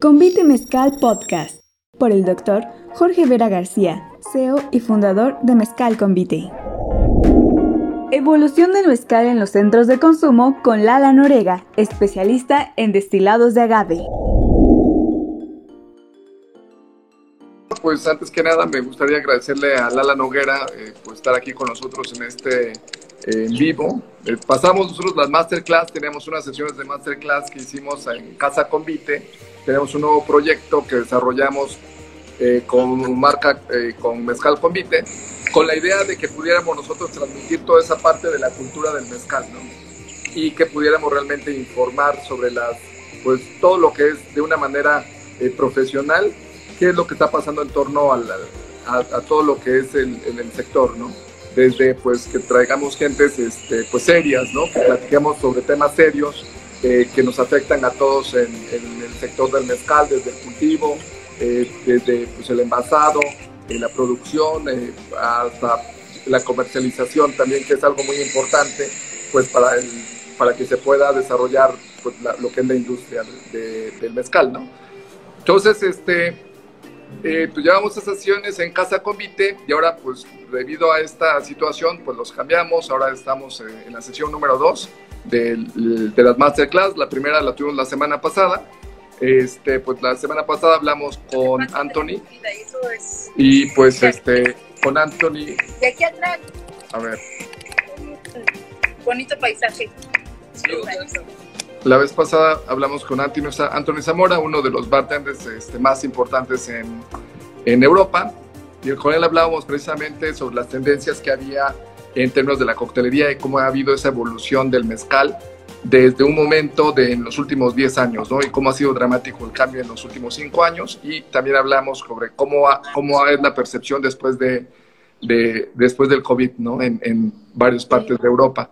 Convite Mezcal Podcast por el doctor Jorge Vera García, CEO y fundador de Mezcal Convite. Evolución del mezcal en los centros de consumo con Lala Norega, especialista en destilados de agave. Pues antes que nada me gustaría agradecerle a Lala Noguera eh, por estar aquí con nosotros en este en vivo. Eh, pasamos nosotros las masterclass, tenemos unas sesiones de masterclass que hicimos en Casa Convite. Tenemos un nuevo proyecto que desarrollamos eh, con marca, eh, con Mezcal Convite, con la idea de que pudiéramos nosotros transmitir toda esa parte de la cultura del mezcal, ¿no? Y que pudiéramos realmente informar sobre las, pues todo lo que es de una manera profesional, qué es lo que está pasando en torno a, a, todo lo que es el, el sector, ¿no? desde pues que traigamos gentes este, pues serias, ¿no? que platiquemos sobre temas serios eh, que nos afectan a todos en, el sector del mezcal, desde el cultivo, eh, desde pues, el envasado, eh, la producción, hasta la comercialización también, que es algo muy importante pues para, el, para que se pueda desarrollar pues, lo que es la industria del mezcal. ¿no? Entonces, este, eh, pues llevamos esas sesiones en Casa Convite y ahora pues debido a esta situación pues los cambiamos, ahora estamos eh, en la sesión número 2 de, de, las masterclass, la primera la tuvimos la semana pasada, este, pues la semana pasada hablamos con Anthony y pues este, con Anthony... Y aquí atrás. A ver. Bonito paisaje. La vez pasada hablamos con Anthony Zamora, uno de los bartenders este, más importantes en, en Europa, y con él hablábamos precisamente sobre las tendencias que había en términos de la coctelería y cómo ha habido esa evolución del mezcal desde un momento de en los últimos 10 años, ¿no? Y cómo ha sido dramático el cambio en los últimos 5 años y también hablamos sobre cómo, cómo es la percepción después, de, de después del COVID, ¿no? En, en varias partes de Europa.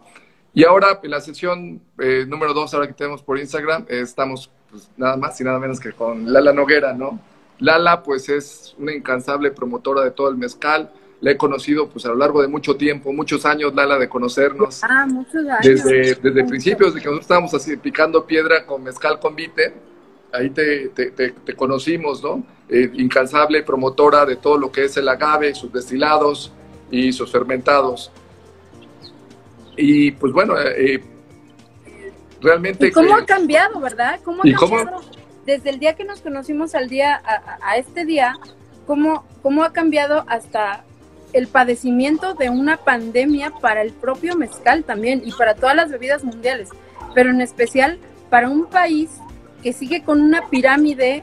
Y ahora, en la sesión eh, número dos, ahora que tenemos por Instagram, eh, estamos pues, nada más y nada menos que con Lala Noguera, ¿no? Lala, pues es una incansable promotora de todo el mezcal. La he conocido pues a lo largo de mucho tiempo, muchos años, Lala, de conocernos. Ah, muchos años. Desde, desde principios, de que nosotros estábamos así picando piedra con mezcal convite, ahí te, te, te, conocimos, ¿no? Eh, incansable promotora de todo lo que es el agave, sus destilados y sus fermentados. Y pues bueno, eh, realmente... cómo ha cambiado, verdad? ¿Cómo ha cambiado? Desde el día que nos conocimos al día, a, este día, ¿cómo, ¿cómo ha cambiado hasta el padecimiento de una pandemia para el propio mezcal también y para todas las bebidas mundiales, pero en especial para un país que sigue con una pirámide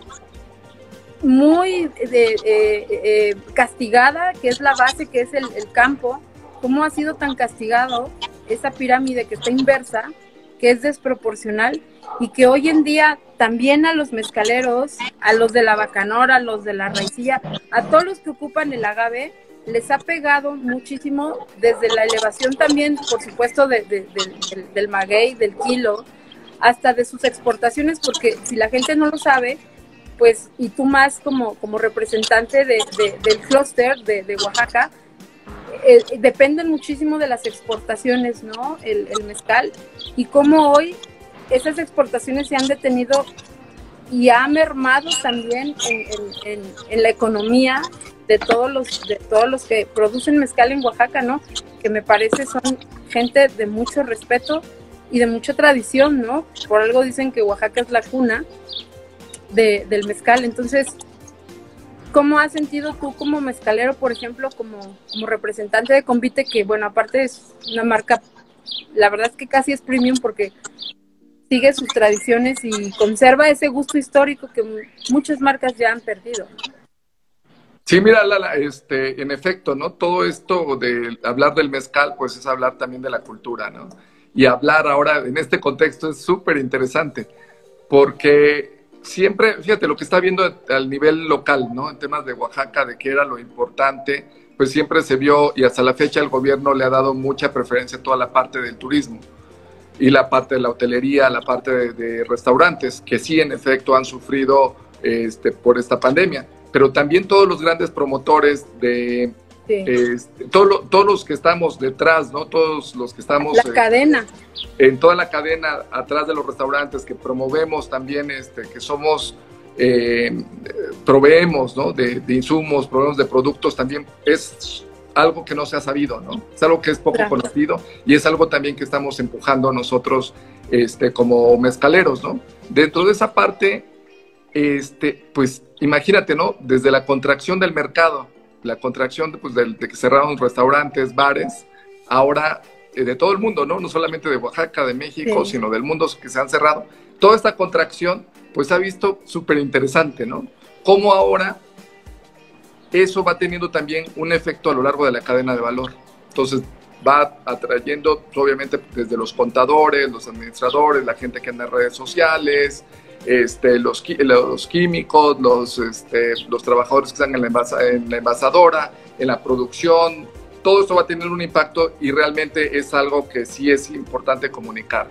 muy eh, castigada, que es la base, que es el, el campo, cómo ha sido tan castigado esa pirámide que está inversa, que es desproporcional y que hoy en día también a los mezcaleros, a los de la bacanora, a los de la raicilla, a todos los que ocupan el agave, les ha pegado muchísimo desde la elevación también, por supuesto, del, maguey, del kilo, hasta de sus exportaciones, porque si la gente no lo sabe, pues, y tú más como, como representante del clúster de Oaxaca, eh, dependen muchísimo de las exportaciones, ¿no? El, mezcal. Y cómo hoy esas exportaciones se han detenido y ha mermado también en, la economía de todos los de todos los que producen mezcal en Oaxaca, ¿no? Que me parece son gente de mucho respeto y de mucha tradición, ¿no? Por algo dicen que Oaxaca es la cuna de, del mezcal. Entonces, ¿Cómo has sentido tú como mezcalero, por ejemplo, como, como representante de Convite, que bueno, aparte es una marca, la verdad es que casi es premium porque sigue sus tradiciones y conserva ese gusto histórico que muchas marcas ya han perdido? Sí, mira, Lala, este, en efecto, ¿no? Todo esto de hablar del mezcal, pues es hablar también de la cultura, ¿no? Y hablar ahora en este contexto es súper interesante, porque siempre, fíjate, lo que está viendo al nivel local, ¿no? En temas de Oaxaca, de qué era lo importante, pues siempre se vio y hasta la fecha el gobierno le ha dado mucha preferencia a toda la parte del turismo y la parte de la hotelería, la parte de, restaurantes, que sí en efecto han sufrido este, por esta pandemia, pero también todos los grandes promotores de este, todos los que estamos detrás, ¿no? Todos los que estamos... La cadena. En toda la cadena, atrás de los restaurantes, que promovemos también, este, que somos eh, proveemos ¿no? de, insumos, proveemos de productos, también es algo que no se ha sabido, ¿no? Es algo que es poco conocido y es algo también que estamos empujando nosotros este, como mezcaleros, ¿no? Dentro de esa parte, este, pues imagínate, ¿no? Desde la contracción del mercado, la contracción pues, de, que cerraron restaurantes, bares, ahora eh, de todo el mundo, ¿no? No solamente de Oaxaca, de México, sino del mundo que se han cerrado. Toda esta contracción, pues ha visto súper interesante, ¿no? Cómo ahora eso va teniendo también un efecto a lo largo de la cadena de valor. Entonces va atrayendo, obviamente, desde los contadores, los administradores, la gente que anda en redes sociales, este, los, los químicos, los, este, los trabajadores que están en la, en la envasadora, en la producción, todo esto va a tener un impacto y realmente es algo que sí es importante comunicar,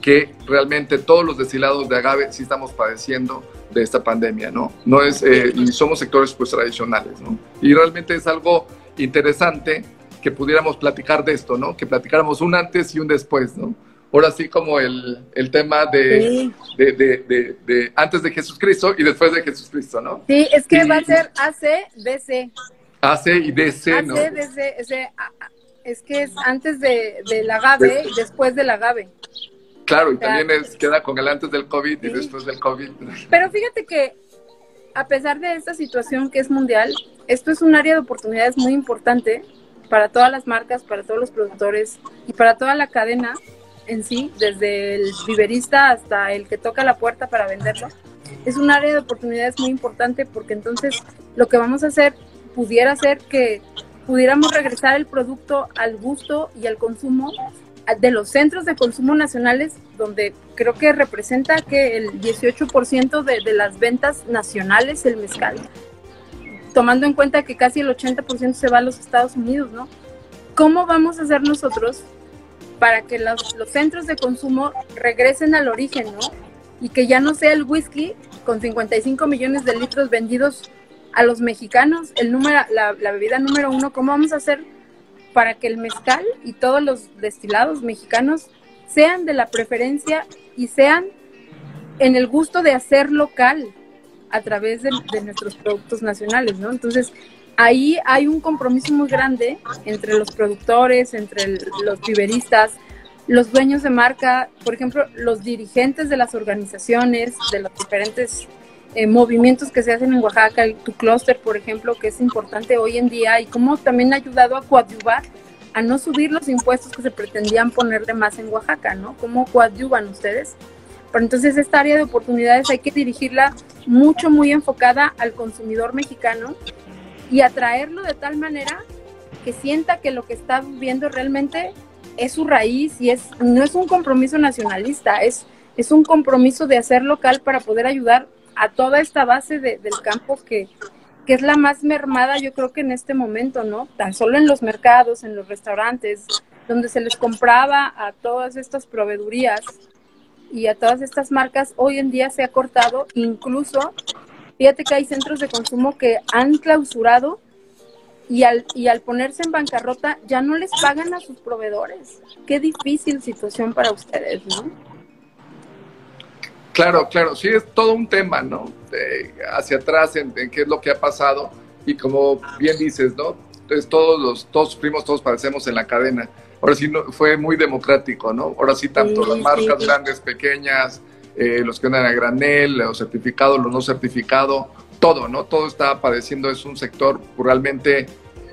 que realmente todos los destilados de agave sí estamos padeciendo de esta pandemia, ¿no? No es, eh, somos sectores pues tradicionales, ¿no? Y realmente es algo interesante que pudiéramos platicar de esto, ¿no? Que platicáramos un antes y un después, ¿no? Ahora sí como el, el tema de, de, de, de, antes de Jesucristo y después de Jesucristo, ¿no? Sí, es que va a ser AC, AC y DC, ¿no? AC, DC, es que es antes de, del agave y después del agave. Claro, y también es, queda con el antes del COVID y después del COVID. Pero fíjate que a pesar de esta situación que es mundial, esto es un área de oportunidades muy importante para todas las marcas, para todos los productores y para toda la cadena en sí, desde el viverista hasta el que toca la puerta para venderlo. Es un área de oportunidades muy importante porque entonces lo que vamos a hacer pudiera ser que pudiéramos regresar el producto al gusto y al consumo de los centros de consumo nacionales, donde creo que representa que el 18% de, de las ventas nacionales el mezcal, tomando en cuenta que casi el 80% se va a los Estados Unidos, ¿no? ¿Cómo vamos a hacer nosotros para que los, los centros de consumo regresen al origen, ¿no? Y que ya no sea el whisky con 55 millones de litros vendidos a los mexicanos el número, la, bebida número uno, ¿cómo vamos a hacer para que el mezcal y todos los destilados mexicanos sean de la preferencia y sean en el gusto de hacer local a través de, nuestros productos nacionales, ¿no? Entonces, ahí hay un compromiso muy grande entre los productores, entre los viveristas, los dueños de marca, por ejemplo, los dirigentes de las organizaciones, de los diferentes eh, movimientos que se hacen en Oaxaca, tu clúster, por ejemplo, que es importante hoy en día y cómo también ha ayudado a coadyuvar a no subir los impuestos que se pretendían ponerle más en Oaxaca, ¿no? ¿Cómo coadyuvan ustedes? Pero entonces esta área de oportunidades hay que dirigirla mucho, muy enfocada al consumidor mexicano y atraerlo de tal manera que sienta que lo que está viendo realmente es su raíz y es no es un compromiso nacionalista, es, es un compromiso de hacer local para poder ayudar a toda esta base del campo que, que es la más mermada, yo creo que en este momento, ¿no? Tan solo en los mercados, en los restaurantes, donde se les compraba a todas estas proveedurías y a todas estas marcas, hoy en día se ha cortado, incluso, fíjate que hay centros de consumo que han clausurado y al, y al ponerse en bancarrota ya no les pagan a sus proveedores. Qué difícil situación para ustedes, ¿no? Claro, claro, sí es todo un tema, ¿no? hacia atrás en, qué es lo que ha pasado y como bien dices, ¿no? Entonces todos los, todos sufrimos, todos padecemos en la cadena. Ahora sí no, fue muy democrático, ¿no? Ahora sí tanto las marcas grandes, pequeñas, eh, los que andan a granel, los certificados, los no certificados, todo, ¿no? Todo está padeciendo, es un sector realmente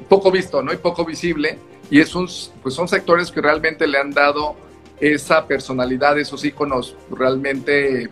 poco visto, ¿no? Y poco visible y es un, pues son sectores que realmente le han dado esa personalidad, esos íconos realmente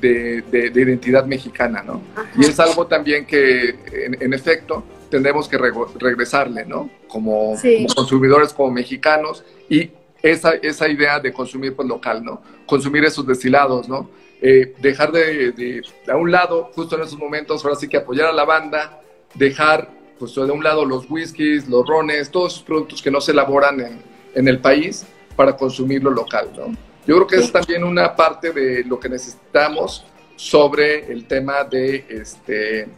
de, identidad mexicana, ¿no? Y es algo también que, en, efecto, tendremos que regresarle, ¿no? Como, consumidores, como mexicanos, y esa, esa idea de consumir pues, local, ¿no? Consumir esos destilados, ¿no? Eh, dejar de, de, a un lado, justo en esos momentos, ahora sí que apoyar a la banda, dejar, pues, de un lado los whiskies, los rones, todos esos productos que no se elaboran en, en el país, para consumirlo local, ¿no? Yo creo que es también una parte de lo que necesitamos sobre el tema de, este,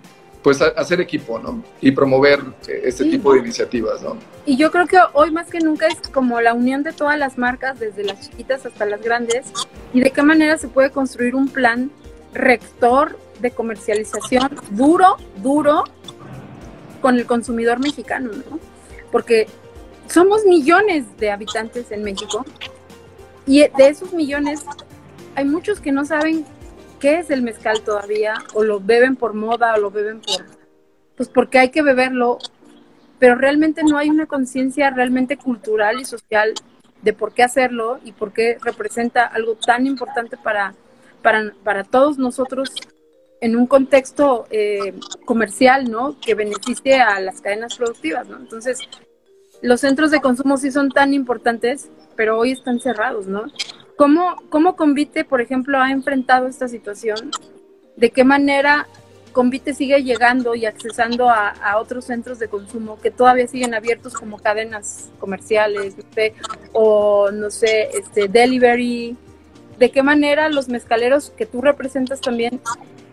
pues, hacer equipo, ¿no? Y promover eh, este tipo de iniciativas, ¿no? Y yo creo que hoy más que nunca es como la unión de todas las marcas, desde las chiquitas hasta las grandes, y de qué manera se puede construir un plan rector de comercialización duro, duro con el consumidor mexicano, ¿no? Porque somos millones de habitantes en México y de esos millones hay muchos que no saben qué es el mezcal todavía o lo beben por moda o lo beben por pues porque hay que beberlo, pero realmente no hay una conciencia realmente cultural y social de por qué hacerlo y por qué representa algo tan importante para, para, para todos nosotros en un contexto eh, comercial, ¿no? Que beneficie a las cadenas productivas, ¿no? Entonces, los centros de consumo sí son tan importantes, pero hoy están cerrados, ¿no? ¿Cómo, cómo Convite, por ejemplo, ha enfrentado esta situación? ¿De qué manera Convite sigue llegando y accesando a, otros centros de consumo que todavía siguen abiertos como cadenas comerciales, o no sé, este, delivery? ¿De qué manera los mezcaleros que tú representas también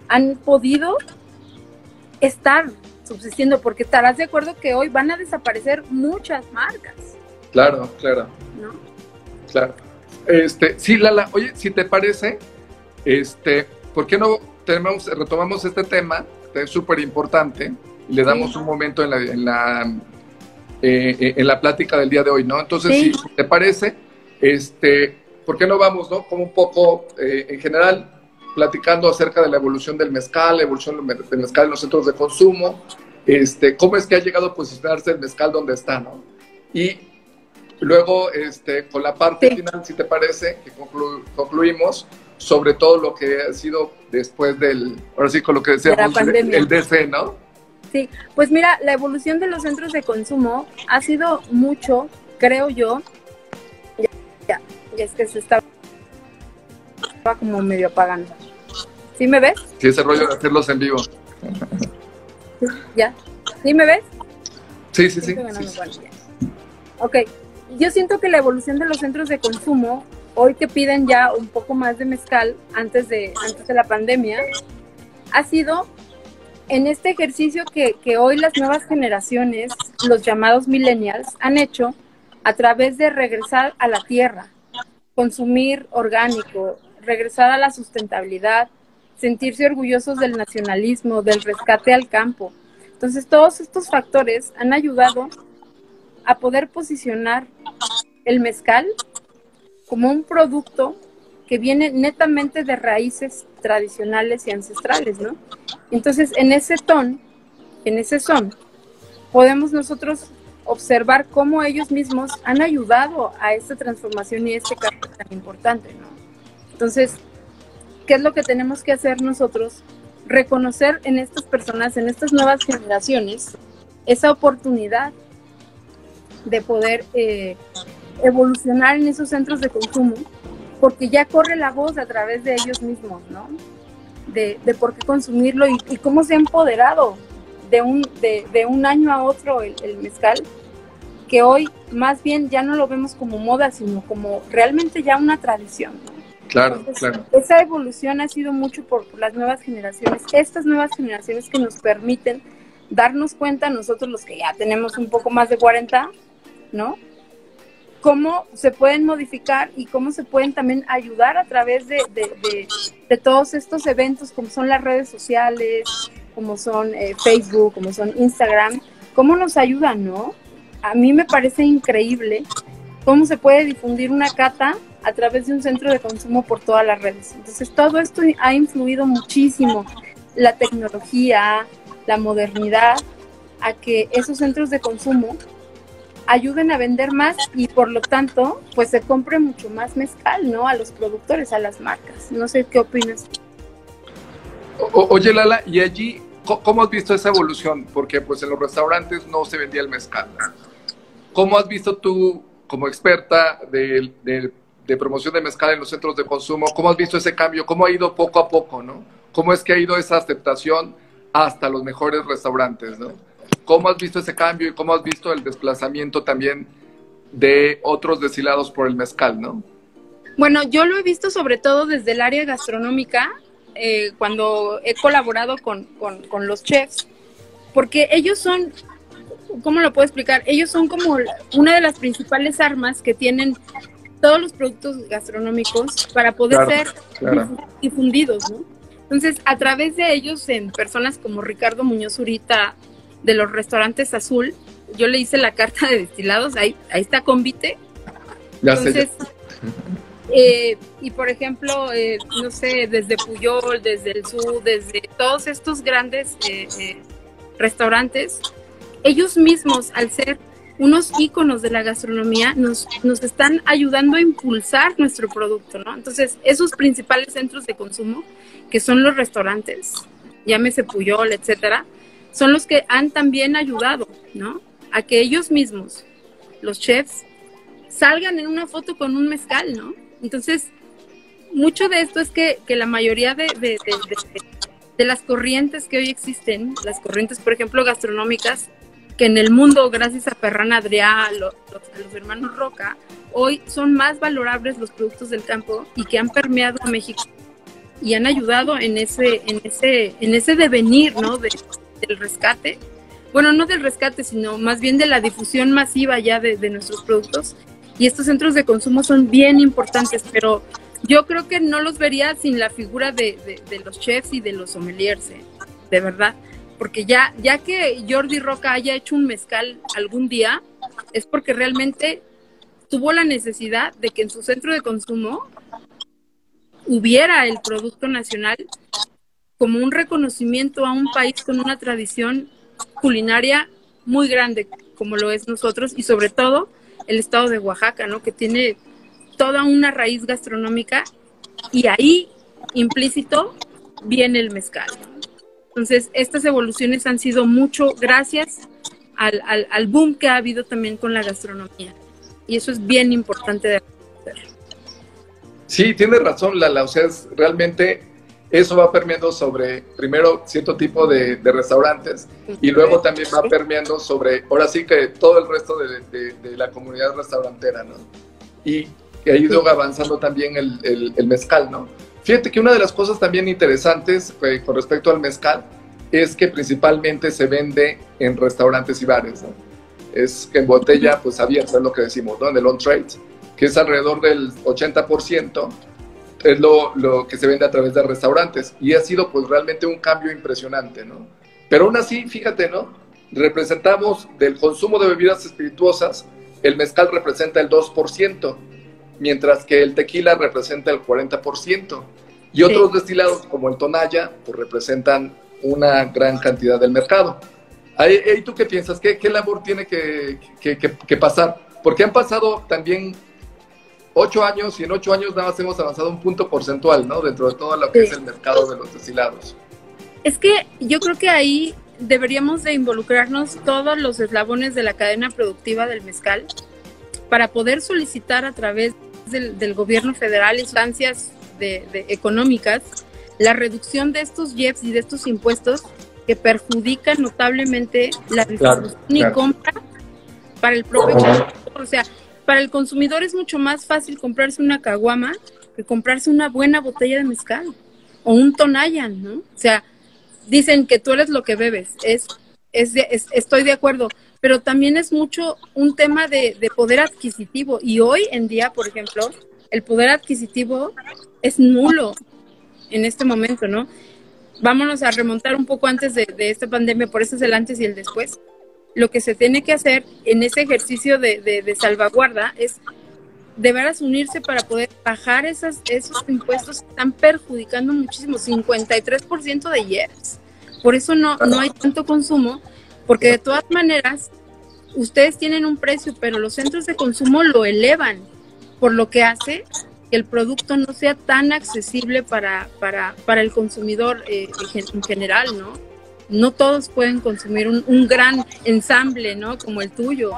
han podido estar subsistiendo? Porque estarás de acuerdo que hoy van a desaparecer muchas marcas. Claro, claro. ¿No? Claro. Este, sí, Lala, oye, si te parece, este, ¿por qué no tenemos, retomamos este tema, que es súper importante, y le damos un momento en la, en la, eh, eh, en la plática del día de hoy, ¿no? Entonces, si te parece, este, ¿por qué no vamos, no? Como un poco, eh, en general, platicando acerca de la evolución del mezcal, la evolución del mezcal en los centros de consumo, este, cómo es que ha llegado a posicionarse el mezcal donde está, ¿no? Y luego, este, con la parte final, si te parece, que concluimos, sobre todo lo que ha sido después del, ahora sí con lo que decíamos, el DC, ¿no? Sí, pues mira, la evolución de los centros de consumo ha sido mucho, creo yo, ya, ya, es que se estaba como medio apagando. ¿Sí me ves? Sí, ese rollo de hacerlos en vivo. ya. ¿Sí me ves? Sí, sí, sí. Ok, yo siento que la evolución de los centros de consumo hoy que piden ya un poco más de mezcal antes de, antes de la pandemia, ha sido en este ejercicio que, que hoy las nuevas generaciones, los llamados millennials, han hecho a través de regresar a la tierra, consumir orgánico, regresar a la sustentabilidad, sentirse orgullosos del nacionalismo, del rescate al campo. Entonces, todos estos factores han ayudado a poder posicionar el mezcal como un producto que viene netamente de raíces tradicionales y ancestrales, ¿no? Entonces, en ese ton, en ese son, podemos nosotros observar cómo ellos mismos han ayudado a esta transformación y este cambio tan importante, ¿no? Entonces, ¿qué es lo que tenemos que hacer nosotros? Reconocer en estas personas, en estas nuevas generaciones, esa oportunidad de poder eh, evolucionar en esos centros de consumo, porque ya corre la voz a través de ellos mismos, ¿no? De, por qué consumirlo y, cómo se ha empoderado de un, de, un año a otro el, mezcal, que hoy más bien ya no lo vemos como moda, sino como realmente ya una tradición. Claro, claro. Esa evolución ha sido mucho por, las nuevas generaciones, estas nuevas generaciones que nos permiten darnos cuenta, nosotros los que ya tenemos un poco más de 40, ¿no? cómo se pueden modificar y cómo se pueden también ayudar a través de, todos estos eventos, como son las redes sociales, como son eh, Facebook, como son Instagram, cómo nos ayudan, ¿no? A mí me parece increíble cómo se puede difundir una cata a través de un centro de consumo por todas las redes. Entonces, todo esto ha influido muchísimo, la tecnología, la modernidad, a que esos centros de consumo ayuden a vender más y por lo tanto, pues se compre mucho más mezcal, ¿no? A los productores, a las marcas. No sé qué opinas. oye, Lala, ¿y allí cómo has visto esa evolución? Porque pues en los restaurantes no se vendía el mezcal. ¿Cómo has visto tú, como experta de, de, promoción de mezcal en los centros de consumo, cómo has visto ese cambio? ¿Cómo ha ido poco a poco, no? ¿Cómo es que ha ido esa aceptación hasta los mejores restaurantes, no? ¿Cómo has visto ese cambio y cómo has visto el desplazamiento también de otros destilados por el mezcal, no? Bueno, yo lo he visto sobre todo desde el área gastronómica, eh, cuando he colaborado con, con, los chefs, porque ellos son, ¿cómo lo puedo explicar? Ellos son como una de las principales armas que tienen todos los productos gastronómicos para poder ser difundidos, ¿no? Entonces, a través de ellos, en personas como Ricardo Muñoz Urita de los restaurantes Azul, yo le hice la carta de destilados, ahí, ahí está Convite. Entonces, eh, y por ejemplo, eh, no sé, desde Puyol, desde el Sur, desde todos estos grandes eh, restaurantes, ellos mismos, al ser unos íconos de la gastronomía, nos, nos están ayudando a impulsar nuestro producto, ¿no? Entonces, esos principales centros de consumo, que son los restaurantes, llámese Puyol, etcétera, son los que han también ayudado, ¿no? A que ellos mismos, los chefs, salgan en una foto con un mezcal, ¿no? Entonces, mucho de esto es que, la mayoría de, de, de, las corrientes que hoy existen, las corrientes, por ejemplo, gastronómicas, que en el mundo, gracias a Ferran Adrià, a los, hermanos Roca, hoy son más valorables los productos del campo y que han permeado a México y han ayudado en ese, en ese, en ese devenir, ¿no? Del rescate. Bueno, no del rescate, sino más bien de la difusión masiva ya de, nuestros productos. Y estos centros de consumo son bien importantes, pero yo creo que no los vería sin la figura de, de los chefs y de los sommeliers, ¿eh? de verdad porque ya, ya que Jordi Roca haya hecho un mezcal algún día, es porque realmente tuvo la necesidad de que en su centro de consumo hubiera el producto nacional como un reconocimiento a un país con una tradición culinaria muy grande, como lo es nosotros, y sobre todo el estado de Oaxaca, ¿no? Que tiene toda una raíz gastronómica y ahí implícito viene el mezcal. Entonces, estas evoluciones han sido mucho gracias al, al, boom que ha habido también con la gastronomía. Y eso es bien importante de reconocer. Sí, tiene razón, Lala. O sea, realmente eso va permeando sobre, primero, cierto tipo de, restaurantes y luego también va permeando sobre, ahora sí que todo el resto de, de, la comunidad restaurantera, ¿no? Y ha ido avanzando también el, el, el mezcal, ¿no? Fíjate que una de las cosas también interesantes eh, con respecto al mezcal es que principalmente se vende en restaurantes y bares. Es que en botella, pues abierta, es lo que decimos, ¿no? En el on-trade, que es alrededor del 80%, es lo, lo, que se vende a través de restaurantes. Y ha sido pues realmente un cambio impresionante, ¿no? Pero aún así, fíjate, ¿no? Representamos del consumo de bebidas espirituosas, el mezcal representa el 2% mientras que el tequila representa el 40%. Y otros destilados como el tonalla, pues representan una gran cantidad del mercado. ¿Y tú qué piensas? ¿Qué, qué labor tiene que, que, que, pasar? Porque han pasado también ocho años y en ocho años nada más hemos avanzado un punto porcentual, ¿no? Dentro de todo lo que es el mercado de los destilados. Es que yo creo que ahí deberíamos de involucrarnos todos los eslabones de la cadena productiva del mezcal para poder solicitar a través del, gobierno federal, instancias de, económicas, la reducción de estos JEPs y de estos impuestos que perjudican notablemente la distribución y compra para el propio O sea, para el consumidor es mucho más fácil comprarse una caguama que comprarse una buena botella de mezcal o un tonayan, ¿no? O sea, dicen que tú eres lo que bebes. Es, es, es, estoy de acuerdo, pero también es mucho un tema de, poder adquisitivo. Y hoy en día, por ejemplo, el poder adquisitivo es nulo en este momento, ¿no? Vámonos a remontar un poco antes de, esta pandemia, por eso es el antes y el después. Lo que se tiene que hacer en ese ejercicio de, salvaguarda es de veras unirse para poder bajar esas, esos impuestos que están perjudicando muchísimo, 53% de IEPS. Por eso no, no hay tanto consumo porque de todas maneras, ustedes tienen un precio, pero los centros de consumo lo elevan, por lo que hace que el producto no sea tan accesible para, para, para el consumidor eh, en general, ¿no? No todos pueden consumir un, gran ensamble, ¿no? Como el tuyo.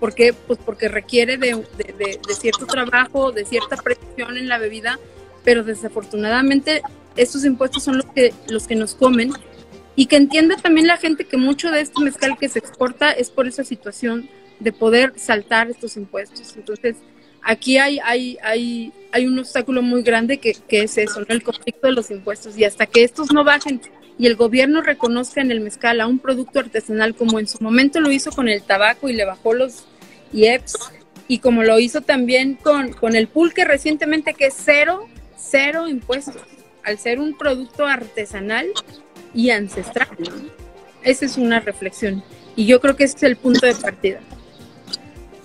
¿Por qué? Pues porque requiere de, de, cierto trabajo, de cierta presión en la bebida, pero desafortunadamente estos impuestos son los que, los que nos comen y que entienda también la gente que mucho de este mezcal que se exporta es por esa situación de poder saltar estos impuestos. Entonces, aquí hay, hay, hay, hay un obstáculo muy grande que, que es eso, el conflicto de los impuestos. Y hasta que estos no bajen y el gobierno reconozca en el mezcal a un producto artesanal como en su momento lo hizo con el tabaco y le bajó los IEPS, y como lo hizo también con, con el pulque recientemente, que es cero, cero impuestos al ser un producto artesanal y ancestral. Esa es una reflexión. Y yo creo que ese es el punto de partida.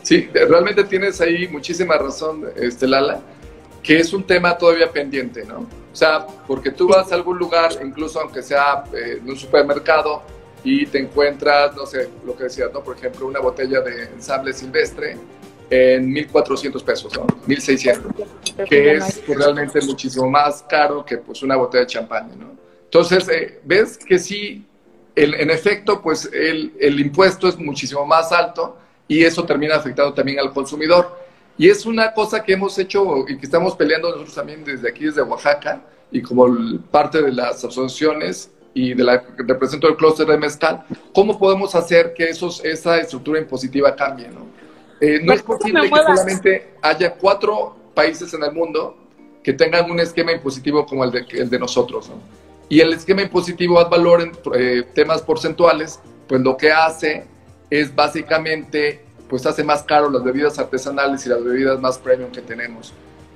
Sí, realmente tienes ahí muchísima razón, este, Lala, que es un tema todavía pendiente, ¿no? O sea, porque tú vas a algún lugar, incluso aunque sea eh, en un supermercado, y te encuentras, no sé, lo que decías, ¿no? Por ejemplo, una botella de ensamble silvestre en 1.400 pesos, ¿no? 1.600, que es realmente muchísimo más caro que pues una botella de champaña, ¿no? Entonces, eh, ves que sí, el, en efecto, pues el, el impuesto es muchísimo más alto y eso termina afectando también al consumidor. Y es una cosa que hemos hecho y que estamos peleando nosotros también desde aquí, desde Oaxaca, y como parte de las asociaciones y de la que represento el clúster de mezcal, ¿cómo podemos hacer que esos, esa estructura impositiva cambie? No, eh, no es posible que solamente haya cuatro países en el mundo que tengan un esquema impositivo como el de, el de nosotros. ¿no? Y el esquema impositivo ad valor en eh, temas porcentuales, pues lo que hace es básicamente, pues hace más caro las bebidas artesanales y las bebidas más premium que tenemos.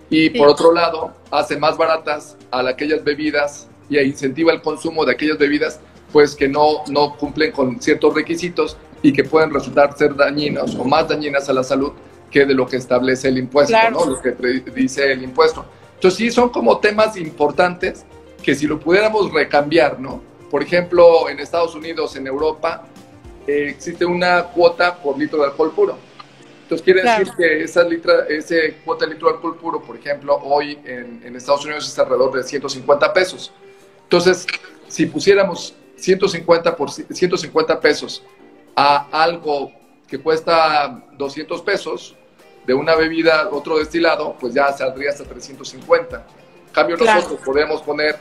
Y por otro lado, hace más baratas a aquellas bebidas y incentiva el consumo de aquellas bebidas pues que no, no cumplen con ciertos requisitos y que pueden resultar ser dañinas o más dañinas a la salud que de lo que establece el impuesto, ¿no? Lo que dice el impuesto. Entonces sí son como temas importantes que si lo pudiéramos recambiar, ¿no? Por ejemplo, en Estados Unidos, en Europa, eh, existe una cuota por litro de alcohol puro. Entonces quiere decir que esa litra, ese cuota de litro de alcohol puro, por ejemplo, hoy en, en Estados Unidos es alrededor de 150 pesos. Entonces, si pusiéramos 150, por, 150 pesos a algo que cuesta 200 pesos de una bebida, otro destilado, pues ya saldría hasta 350. En cambio, nosotros podemos poner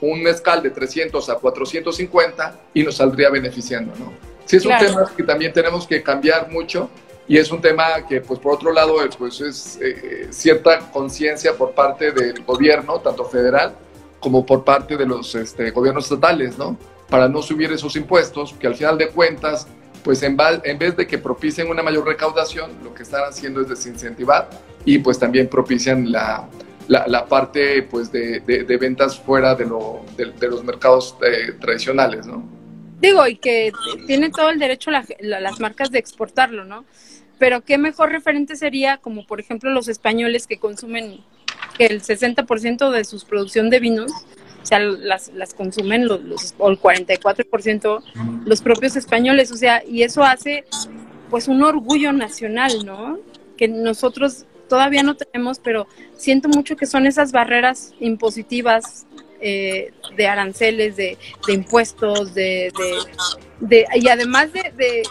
un mezcal de 300 a 450 y nos saldría beneficiando, ¿no? Sí, es un tema que también tenemos que cambiar mucho y es un tema que, pues, por otro lado, pues es eh, cierta conciencia por parte del gobierno, tanto federal como por parte de los este, gobiernos estatales, ¿no? Para no subir esos impuestos, que al final de cuentas, pues en, en vez de que propicien una mayor recaudación, lo que están haciendo es desincentivar y pues también propician la, la, parte pues de, de, ventas fuera de, lo, de, los mercados eh, tradicionales, ¿no? Digo, y que tiene todo el derecho las marcas de exportarlo, ¿no? Pero qué mejor referente sería como por ejemplo los españoles que consumen que el 60% de su producción de vinos, o sea, las, las consumen los, los, o el 44% los propios españoles, o sea, y eso hace pues un orgullo nacional, ¿no? Que nosotros todavía no tenemos, pero siento mucho que son esas barreras impositivas eh, de aranceles, de, de impuestos, de, de, y además de,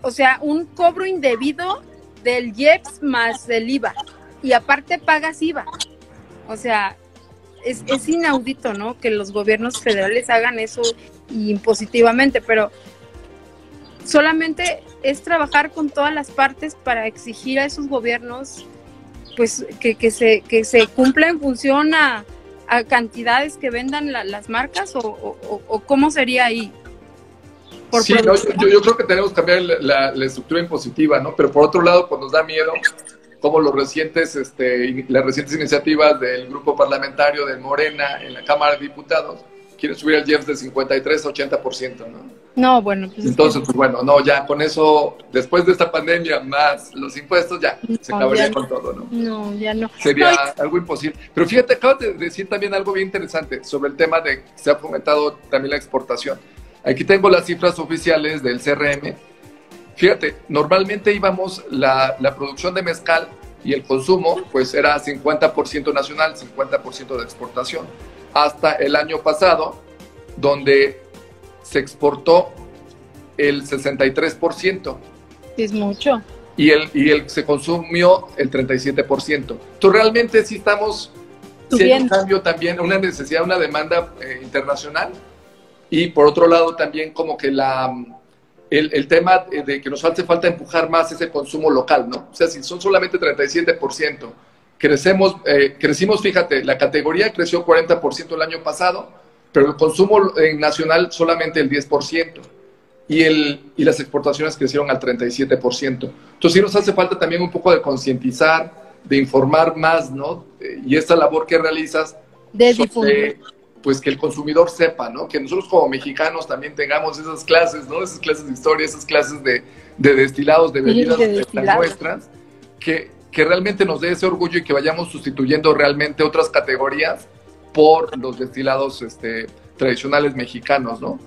o sea, un cobro indebido del IEPS más el IVA, y aparte pagas IVA. O sea, es, es, inaudito, ¿no? Que los gobiernos federales hagan eso impositivamente, pero solamente es trabajar con todas las partes para exigir a esos gobiernos pues que, que se, que se cumpla en función a, cantidades que vendan las marcas o, o, cómo sería ahí. sí, yo, yo, creo que tenemos que cambiar la, la, estructura impositiva, ¿no? Pero por otro lado, pues nos da miedo como los recientes, este, las recientes iniciativas del grupo parlamentario de Morena en la Cámara de Diputados quieren subir el IEPS de 53 a 80%, ¿no? No, bueno, pues Entonces, pues bueno, no, ya con eso, después de esta pandemia más los impuestos, ya se acabaría con todo, ¿no? No, ya no. Sería algo imposible. Pero fíjate, acabas de decir también algo bien interesante sobre el tema de que se ha fomentado también la exportación. Aquí tengo las cifras oficiales del CRM Fíjate, normalmente íbamos la, la producción de mezcal y el consumo, pues era 50% nacional, 50% de exportación. Hasta el año pasado, donde se exportó el 63%. Es mucho. Y el, y el se consumió el 37%. Entonces realmente sí estamos, si un cambio también, una necesidad, una demanda eh, internacional. Y por otro lado también como que la, el, tema de que nos hace falta empujar más ese consumo local, ¿no? O sea, si son solamente 37%, crecemos, eh, crecimos, fíjate, la categoría creció 40% el año pasado, pero el consumo nacional solamente el 10%. Y, el, y las exportaciones crecieron al 37%. Entonces sí nos hace falta también un poco de concientizar, de informar más, ¿no? Y esta labor que realizas, de difundir. pues que el consumidor sepa, ¿no? Que nosotros como mexicanos también tengamos esas clases, ¿no? Esas clases de historia, esas clases de, destilados, de bebidas de nuestras, que, que realmente nos dé ese orgullo y que vayamos sustituyendo realmente otras categorías por los destilados este, tradicionales mexicanos, ¿no?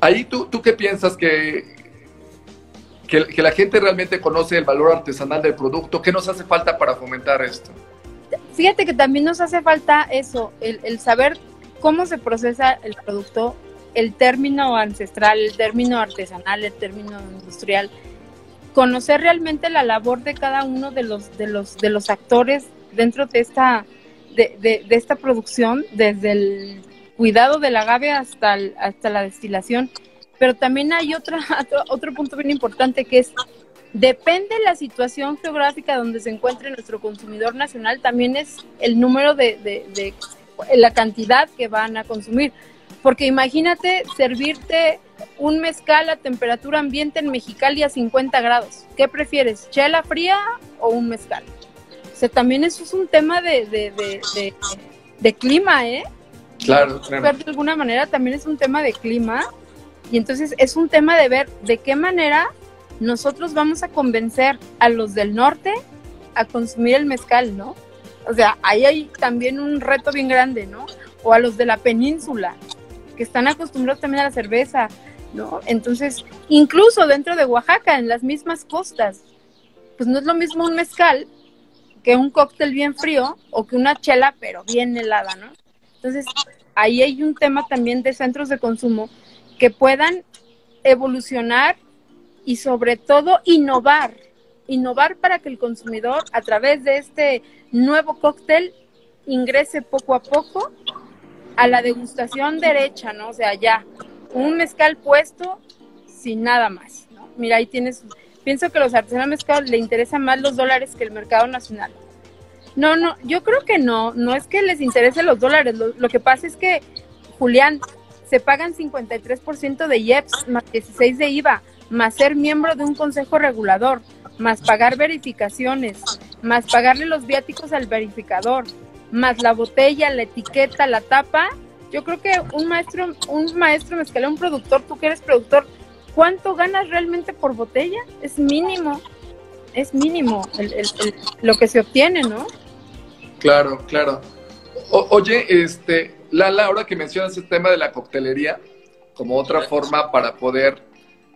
Ahí tú, tú qué piensas que, que, la gente realmente conoce el valor artesanal del producto. ¿Qué nos hace falta para fomentar esto? Fíjate que también nos hace falta eso, el, saber cómo se procesa el producto, el término ancestral, el término artesanal, el término industrial, conocer realmente la labor de cada uno de los, de los, de los actores dentro de esta, de, de, esta producción, desde el cuidado del agave hasta, hasta la destilación pero también hay otra, otro, punto bien importante que es, depende la situación geográfica donde se encuentre nuestro consumidor nacional, también es el número de, de, la cantidad que van a consumir. Porque imagínate servirte un mezcal a temperatura ambiente en Mexicali a 50 grados. ¿Qué prefieres, chela fría o un mezcal? O sea, también eso es un tema de, de, de clima, ¿eh? Claro, claro. De alguna manera también es un tema de clima y entonces es un tema de ver de qué manera nosotros vamos a convencer a los del norte a consumir el mezcal, ¿no? O sea, ahí hay también un reto bien grande, ¿no? O a los de la península, que están acostumbrados también a la cerveza, ¿no? Entonces, incluso dentro de Oaxaca, en las mismas costas, pues no es lo mismo un mezcal que un cóctel bien frío o que una chela, pero bien helada, ¿no? Entonces, ahí hay un tema también de centros de consumo que puedan evolucionar y sobre todo innovar, innovar para que el consumidor a través de este nuevo cóctel ingrese poco a poco a la degustación derecha, ¿no? O sea, ya, un mezcal puesto sin nada más, ¿no? Mira, ahí tienes, pienso que a los artesanos mezcal le interesan más los dólares que el mercado nacional. No, no, yo creo que no, no es que les interese los dólares, lo, lo que pasa es que, Julián, se pagan 53% de IEPS más 16 de IVA, más ser miembro de un consejo regulador, más pagar verificaciones, más pagarle los viáticos al verificador, más la botella, la etiqueta, la tapa. Yo creo que un maestro, un maestro mezcalero, un productor, tú que eres productor, ¿cuánto ganas realmente por botella? Es mínimo, es mínimo lo que se obtiene, ¿no? Claro, claro. oye, este, Lala, ahora que mencionas el tema de la coctelería, como otra forma para poder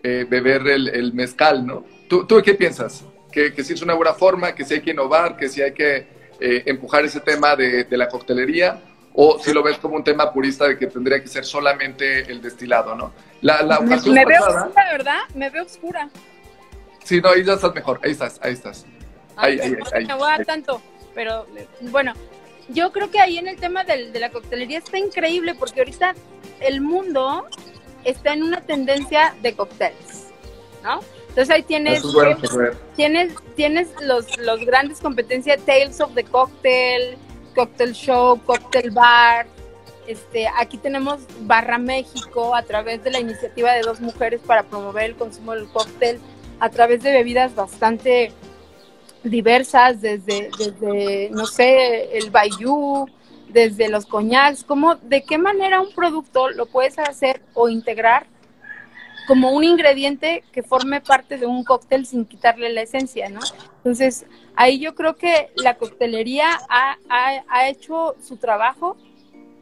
eh, beber el, mezcal, ¿no? ¿Tú, ¿Tú, qué piensas? ¿Que, ¿Que sí es una buena forma, que sí hay que innovar, que sí hay que eh, empujar ese tema de, la coctelería? ¿O si lo ves como un tema purista de que tendría que ser solamente el destilado, ¿no? La, la me, me veo oscura, ¿verdad? Me veo oscura. Sí, no, ahí ya estás mejor, ahí estás, ahí estás. Ahí, ahí, ahí, ahí. No voy a dar tanto, pero bueno, yo creo que ahí en el tema de la coctelería está increíble porque ahorita el mundo está en una tendencia de cócteles, ¿no? Entonces ahí tienes, tienes, tienes los, los grandes competencias, Tales of the Cocktail, Cocktail Show, Cocktail Bar. Este, aquí tenemos Barra México a través de la iniciativa de dos mujeres para promover el consumo del cóctel a través de bebidas bastante diversas, desde, desde no sé, el bayou, desde los coñacs, como de qué manera un producto lo puedes hacer o integrar como un ingrediente que forme parte de un cóctel sin quitarle la esencia, ¿no? Entonces, ahí yo creo que la coctelería ha, ha hecho su trabajo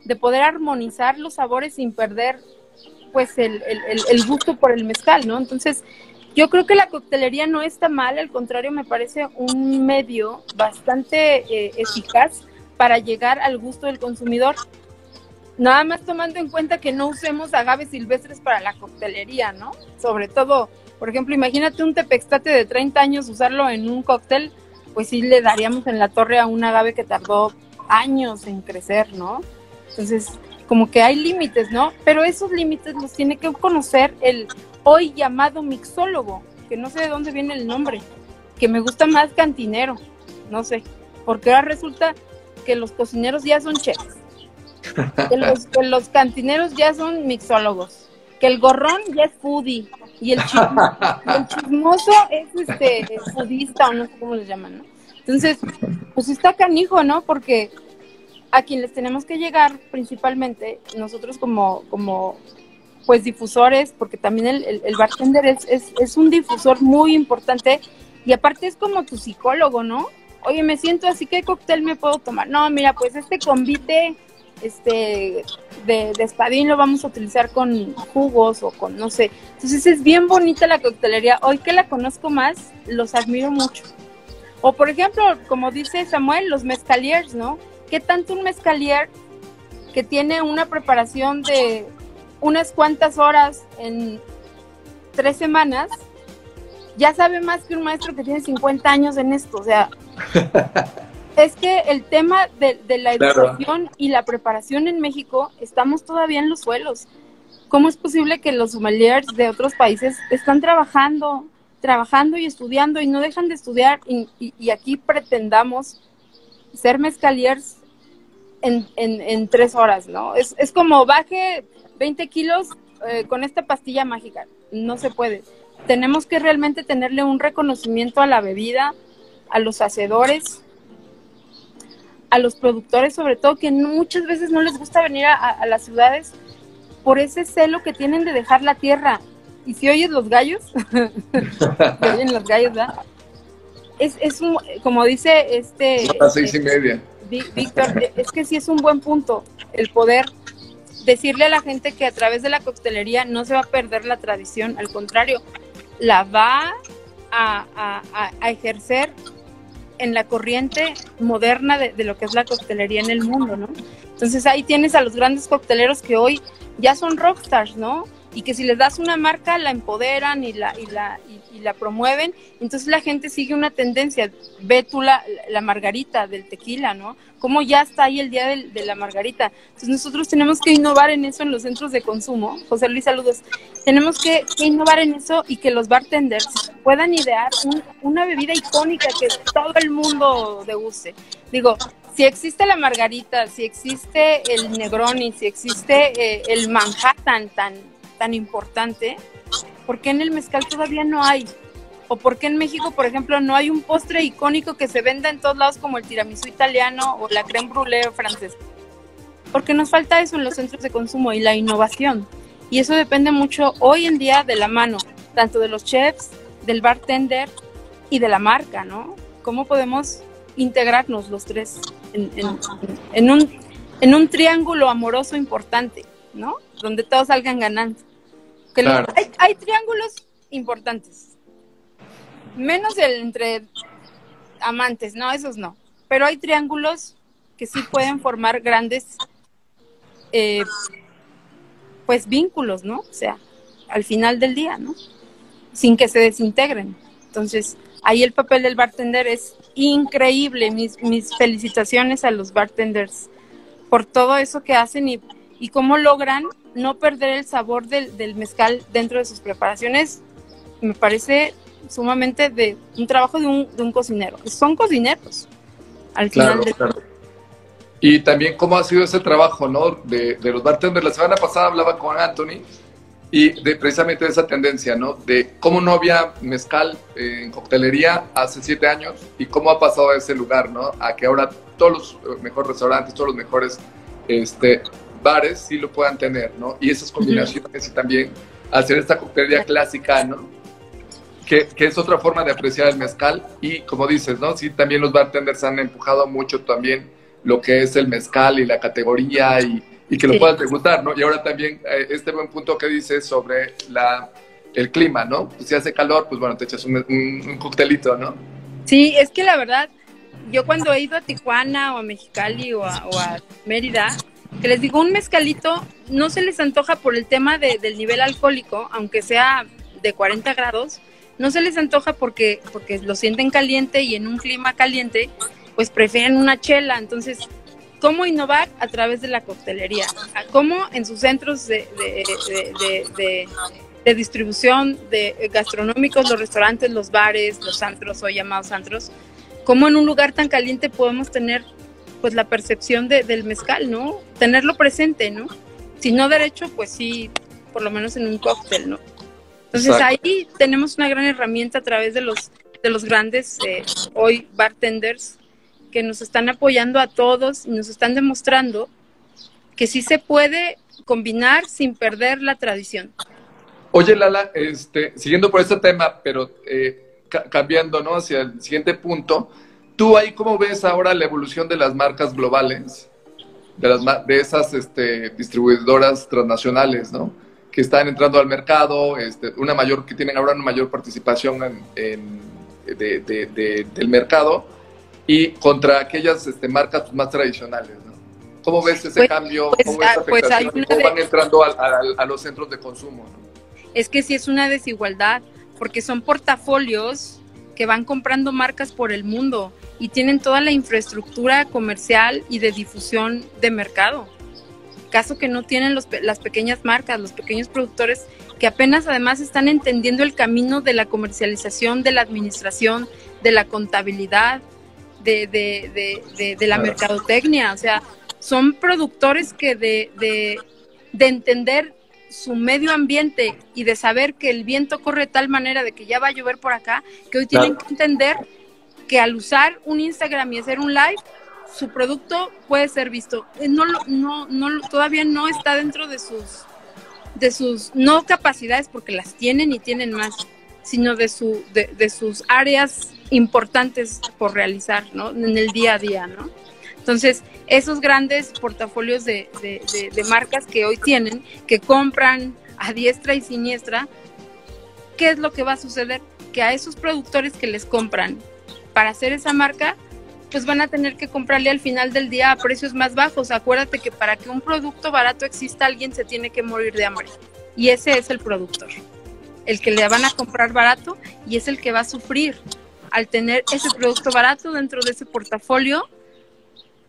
de poder armonizar los sabores sin perder pues el, el, el, gusto por el mezcal, ¿no? Entonces, yo creo que la coctelería no está mal, al contrario, me parece un medio bastante eh, eficaz para llegar al gusto del consumidor. Nada más tomando en cuenta que no usemos agaves silvestres para la coctelería, ¿no? Sobre todo, por ejemplo, imagínate un tepextate de 30 años usarlo en un cóctel, pues sí le daríamos en la torre a un agave que tardó años en crecer, ¿no? Entonces, como que hay límites, ¿no? Pero esos límites los tiene que conocer el hoy llamado mixólogo, que no sé de dónde viene el nombre, que me gusta más cantinero, no sé, porque ahora resulta que los cocineros ya son chefs, que los, cantineros ya son mixólogos, que el gorrón ya es foodie y el, chismoso es este foodista o no sé cómo les llaman, ¿no? Entonces, pues está canijo, ¿no? Porque a quien les tenemos que llegar principalmente, nosotros como, como pues difusores, porque también el, el, bartender es, es, es, un difusor muy importante y aparte es como tu psicólogo, ¿no? Oye, me siento así, ¿qué cóctel me puedo tomar? No, mira, pues este convite este, de, de, espadín lo vamos a utilizar con jugos o con, no sé. Entonces es bien bonita la coctelería. Hoy que la conozco más, los admiro mucho. O por ejemplo, como dice Samuel, los mezcaliers, ¿no? ¿Qué tanto un mezcalier que tiene una preparación de unas cuantas horas en tres semanas, ya sabe más que un maestro que tiene 50 años en esto? O sea, es que el tema de, la educación y la preparación en México, estamos todavía en los suelos. ¿Cómo es posible que los sommeliers de otros países están trabajando, trabajando y estudiando y no dejan de estudiar y, aquí pretendamos ser mezcaliers en, en, tres horas, ¿no? Es, es, como baje 20 kilos eh, con esta pastilla mágica. No se puede. Tenemos que realmente tenerle un reconocimiento a la bebida, a los hacedores, a los productores sobre todo, que muchas veces no les gusta venir a, las ciudades por ese celo que tienen de dejar la tierra. Y si oyes los gallos, oyen los gallos, ¿verdad? Es, es un, como dice este... A las seis y media. Víctor, es que sí es un buen punto el poder decirle a la gente que a través de la coctelería no se va a perder la tradición, al contrario, la va a, a, a ejercer en la corriente moderna de, lo que es la coctelería en el mundo, ¿no? Entonces ahí tienes a los grandes cocteleros que hoy ya son rockstars, ¿no? Y que si les das una marca la empoderan y la, y la, y, la promueven, entonces la gente sigue una tendencia. Ve tú la, la margarita del tequila, ¿no? Cómo ya está ahí el día de, la margarita. Entonces nosotros tenemos que innovar en eso en los centros de consumo. José Luis, saludos. Tenemos que, innovar en eso y que los bartenders puedan idear una bebida icónica que todo el mundo deguste. Digo, si existe la margarita, si existe el Negroni, si existe eh, el Manhattan tan, tan importante, ¿por qué en el mezcal todavía no hay? ¿O por qué en México, por ejemplo, no hay un postre icónico que se venda en todos lados como el tiramisú italiano o la creme brûlée francesa? Porque nos falta eso en los centros de consumo y la innovación. Y eso depende mucho hoy en día de la mano, tanto de los chefs, del bartender y de la marca, ¿no? ¿Cómo podemos integrarnos los tres en, un, en un triángulo amoroso importante, ¿no? Donde todos salgan ganando. Que hay, triángulos importantes. Menos el entre amantes, no, esos no. Pero hay triángulos que sí pueden formar grandes, eh, pues, vínculos, ¿no? O sea, al final del día, ¿no? Sin que se desintegren. Entonces, ahí el papel del bartender es increíble. Mis, mis felicitaciones a los bartenders por todo eso que hacen y, y cómo logran no perder el sabor del, del, mezcal dentro de sus preparaciones. Me parece sumamente de un trabajo de un, de un cocinero. Son cocineros al final. Y también cómo ha sido ese trabajo, ¿no? De, de los bartenders. La semana pasada hablaba con Anthony y de precisamente esa tendencia, ¿no? De cómo no había mezcal en coctelería hace siete años y cómo ha pasado a ese lugar, ¿no? A que ahora todos los mejores restaurantes, todos los mejores este, bares sí lo puedan tener, ¿no? Y esas combinaciones y también hacer esta coctelería clásica, ¿no? Que, que, es otra forma de apreciar el mezcal y como dices, ¿no? Sí, también los bartenders han empujado mucho también lo que es el mezcal y la categoría y y que lo puedas degustar, ¿no? Y ahora también eh, este buen punto que dices sobre la, el clima, ¿no? Pues si hace calor, pues bueno, te echas un, un, coctelito, ¿no? Sí, es que la verdad, yo cuando he ido a Tijuana o a Mexicali o a, o a Mérida, que les digo, un mezcalito no se les antoja por el tema de, del nivel alcohólico, aunque sea de 40 grados, no se les antoja porque, porque lo sienten caliente y en un clima caliente, pues prefieren una chela. Entonces, cómo innovar a través de la coctelería, cómo en sus centros de, distribución de gastronómicos, los restaurantes, los bares, los antros o llamados antros, cómo en un lugar tan caliente podemos tener pues la percepción del mezcal, ¿no? Tenerlo presente, ¿no? Si no derecho, pues sí, por lo menos en un cóctel, ¿no? Entonces ahí tenemos una gran herramienta a través de los, de los grandes eh, hoy bartenders que nos están apoyando a todos y nos están demostrando que sí se puede combinar sin perder la tradición. Oye, Lala, este, siguiendo por este tema, pero eh, cambiando ¿no? hacia el siguiente punto, ¿tú ahí cómo ves ahora la evolución de las marcas globales, de, las, de esas este, distribuidoras transnacionales, ¿no? que están entrando al mercado, este, una mayor, que tienen ahora una mayor participación en, del mercado y contra aquellas este, marcas más tradicionales. ¿no? ¿Cómo ves ese pues, cambio? Pues, ¿Cómo, ah, pues ¿Cómo van entrando a, los centros de consumo? Es que sí es una desigualdad, porque son portafolios que van comprando marcas por el mundo y tienen toda la infraestructura comercial y de difusión de mercado. Caso que no tienen los, las pequeñas marcas, los pequeños productores que apenas además están entendiendo el camino de la comercialización, de la administración, de la contabilidad, de, de, de la mercadotecnia. O sea, son productores que de, de, de, entender su medio ambiente y de saber que el viento corre de tal manera de que ya va a llover por acá, que hoy tienen que entender que al usar un Instagram y hacer un live, su producto puede ser visto. Eh, no, no, no, todavía no está dentro de sus, de sus, no capacidades, porque las tienen y tienen más, sino de, su, de, de sus áreas importantes por realizar, ¿no? En el día a día, ¿no? Entonces, esos grandes portafolios de, marcas que hoy tienen, que compran a diestra y siniestra, ¿qué es lo que va a suceder? Que a esos productores que les compran para hacer esa marca, pues van a tener que comprarle al final del día a precios más bajos. Acuérdate que para que un producto barato exista, alguien se tiene que morir de hambre. Y ese es el productor. El que le van a comprar barato y es el que va a sufrir al tener ese producto barato dentro de ese portafolio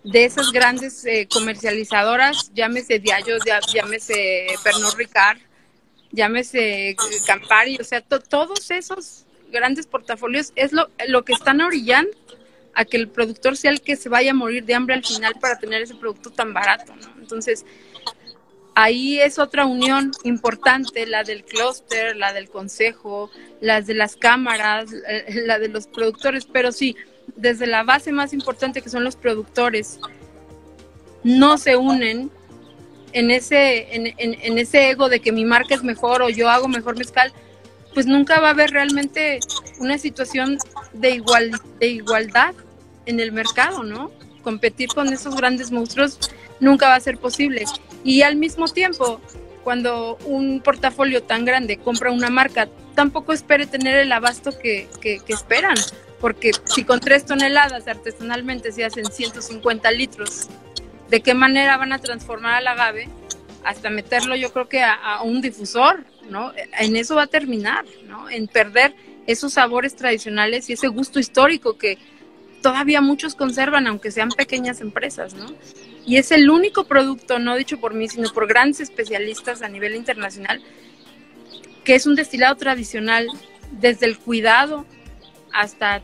de esas grandes eh, comercializadoras, llámese Diallo, llámese Pernod Ricard, llámese eh, Campari, o sea, todos esos grandes portafolios es lo, lo que están orillando a que el productor sea el que se vaya a morir de hambre al final para tener ese producto tan barato, ¿no? Entonces, ahí es otra unión importante, la del clúster, la del consejo, las de las cámaras, eh, la de los productores, pero sí, desde la base más importante que son los productores, no se unen en ese, en, ese ego de que mi marca es mejor o yo hago mejor mezcal, pues nunca va a haber realmente una situación de, igual, de igualdad en el mercado, ¿no? Competir con esos grandes monstruos nunca va a ser posible. Y al mismo tiempo, cuando un portafolio tan grande compra una marca, tampoco espere tener el abasto que, que esperan porque si con tres toneladas artesanalmente se hacen 150 litros, ¿de qué manera van a transformar al agave? Hasta meterlo yo creo que a, un difusor, ¿no? En eso va a terminar, ¿no? En perder esos sabores tradicionales y ese gusto histórico que todavía muchos conservan, aunque sean pequeñas empresas, ¿no? Y es el único producto, no dicho por mí, sino por grandes especialistas a nivel internacional, que es un destilado tradicional desde el cuidado hasta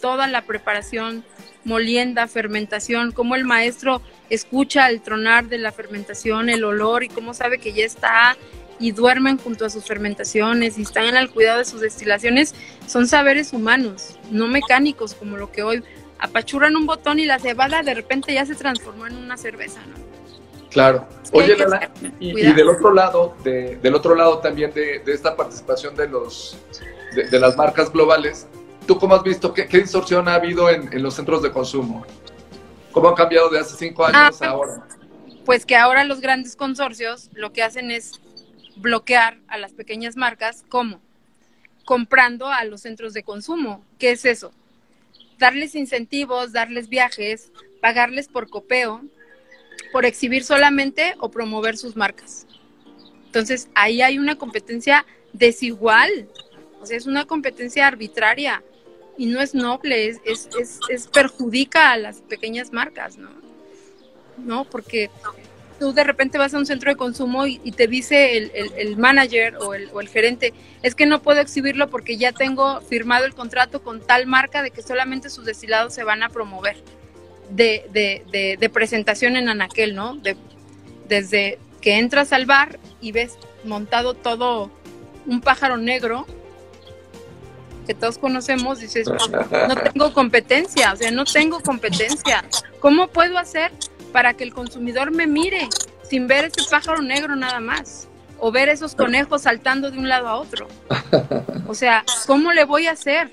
toda la preparación, molienda, fermentación, cómo el maestro escucha el tronar de la fermentación, el olor y cómo sabe que ya está y duermen junto a sus fermentaciones y están al cuidado de sus destilaciones, son saberes humanos, no mecánicos como lo que hoy apachurran un botón y la cebada de repente ya se transformó en una cerveza, ¿no? Claro. Oye, y, del otro lado, del otro lado también de, esta participación de los de, las marcas globales, ¿Tú cómo has visto qué, distorsión ha habido en, los centros de consumo? ¿Cómo han cambiado de hace cinco años a ah, ahora? Pues que ahora los grandes consorcios lo que hacen es bloquear a las pequeñas marcas. ¿Cómo? Comprando a los centros de consumo. ¿Qué es eso? Darles incentivos, darles viajes, pagarles por copeo, por exhibir solamente o promover sus marcas. Entonces, ahí hay una competencia desigual. O sea, es una competencia arbitraria y no es noble, es, es, es, perjudica a las pequeñas marcas, ¿no? ¿No? Porque tú de repente vas a un centro de consumo y, te dice el, el, manager o el, o el, gerente, es que no puedo exhibirlo porque ya tengo firmado el contrato con tal marca de que solamente sus destilados se van a promover de, de, de, presentación en Anaquel, ¿no? De, desde que entras al bar y ves montado todo un pájaro negro que todos conocemos, dices, no tengo competencia, o sea, no tengo competencia. ¿Cómo puedo hacer para que el consumidor me mire sin ver ese pájaro negro nada más? O ver esos conejos saltando de un lado a otro. O sea, ¿cómo le voy a hacer?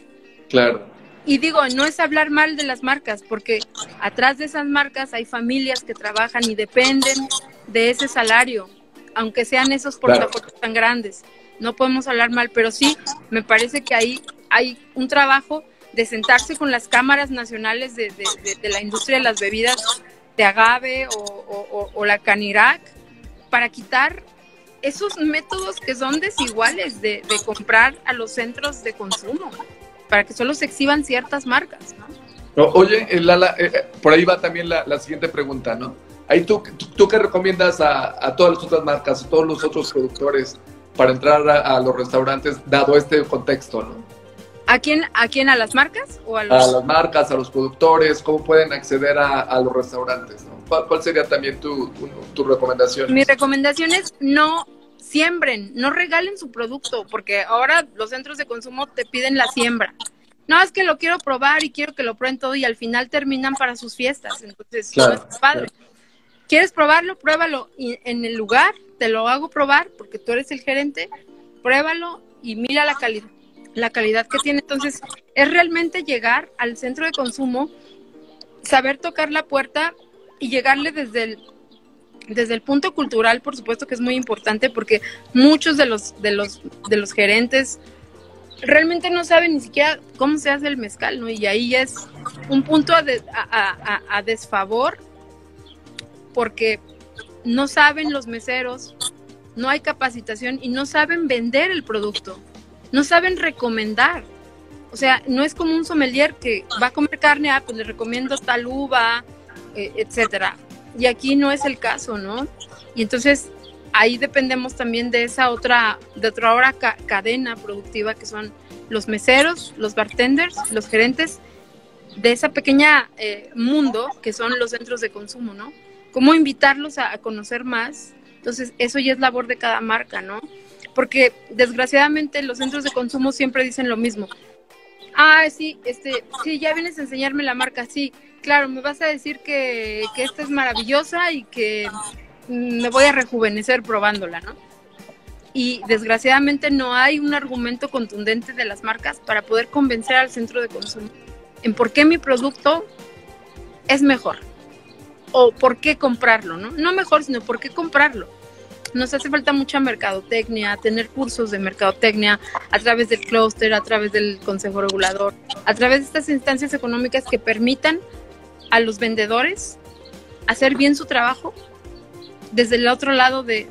Claro. Y digo, no es hablar mal de las marcas, porque atrás de esas marcas hay familias que trabajan y dependen de ese salario, aunque sean esos portafolios tan grandes. No podemos hablar mal, pero sí me parece que ahí hay un trabajo de sentarse con las cámaras nacionales de, la industria de las bebidas de agave o, la canirac para quitar esos métodos que son desiguales de, comprar a los centros de consumo, para que solo se exhiban ciertas marcas. Oye, Lala, eh, eh, por ahí va también la, siguiente pregunta, ¿no? Ahí tú, tú, qué recomiendas a, a, todas las otras marcas, a todos los otros productores para entrar a, los restaurantes, dado este contexto, ¿no? ¿A quién, ¿A quién? ¿A las marcas? O a, las marcas, a los productores, ¿cómo pueden acceder a, los restaurantes? ¿Cuál, sería también tu, tu, recomendación? Mi recomendación es no siembren, no regalen su producto, porque ahora los centros de consumo te piden la siembra. No, es que lo quiero probar y quiero que lo prueben todo y al final terminan para sus fiestas. Entonces, no es padre. ¿Quieres probarlo? Pruébalo en el lugar, te lo hago probar porque tú eres el gerente, pruébalo y mira la calidad, la calidad que tiene. Entonces, es realmente llegar al centro de consumo, saber tocar la puerta y llegarle desde el desde el punto cultural, por supuesto que es muy importante porque muchos de los de los de los gerentes realmente no saben ni siquiera cómo se hace el mezcal, ¿no? Y ahí es un punto a, a desfavor porque no saben los meseros, no hay capacitación y no saben vender el producto, no saben recomendar. O sea, no es como un sommelier que va a comer carne, ah, pues le recomiendo tal uva, eh, etcétera. Y aquí no es el caso, ¿no? Y entonces ahí dependemos también de esa otra, de otra hora cadena productiva que son los meseros, los bartenders, los gerentes de esa pequeña eh, mundo que son los centros de consumo, ¿no? Cómo invitarlos a, conocer más. Entonces, eso ya es labor de cada marca, ¿no? Porque desgraciadamente los centros de consumo siempre dicen lo mismo. Ah, sí, este, sí, ya vienes a enseñarme la marca, sí, claro, me vas a decir que, que esta es maravillosa y que me voy a rejuvenecer probándola, ¿no? Y desgraciadamente no hay un argumento contundente de las marcas para poder convencer al centro de consumo en por qué mi producto es mejor o por qué comprarlo, ¿no? No mejor, sino por qué comprarlo. Nos hace falta mucha mercadotecnia, tener cursos de mercadotecnia a través del clúster, a través del consejo regulador, a través de estas instancias económicas que permitan a los vendedores hacer bien su trabajo desde el otro lado de,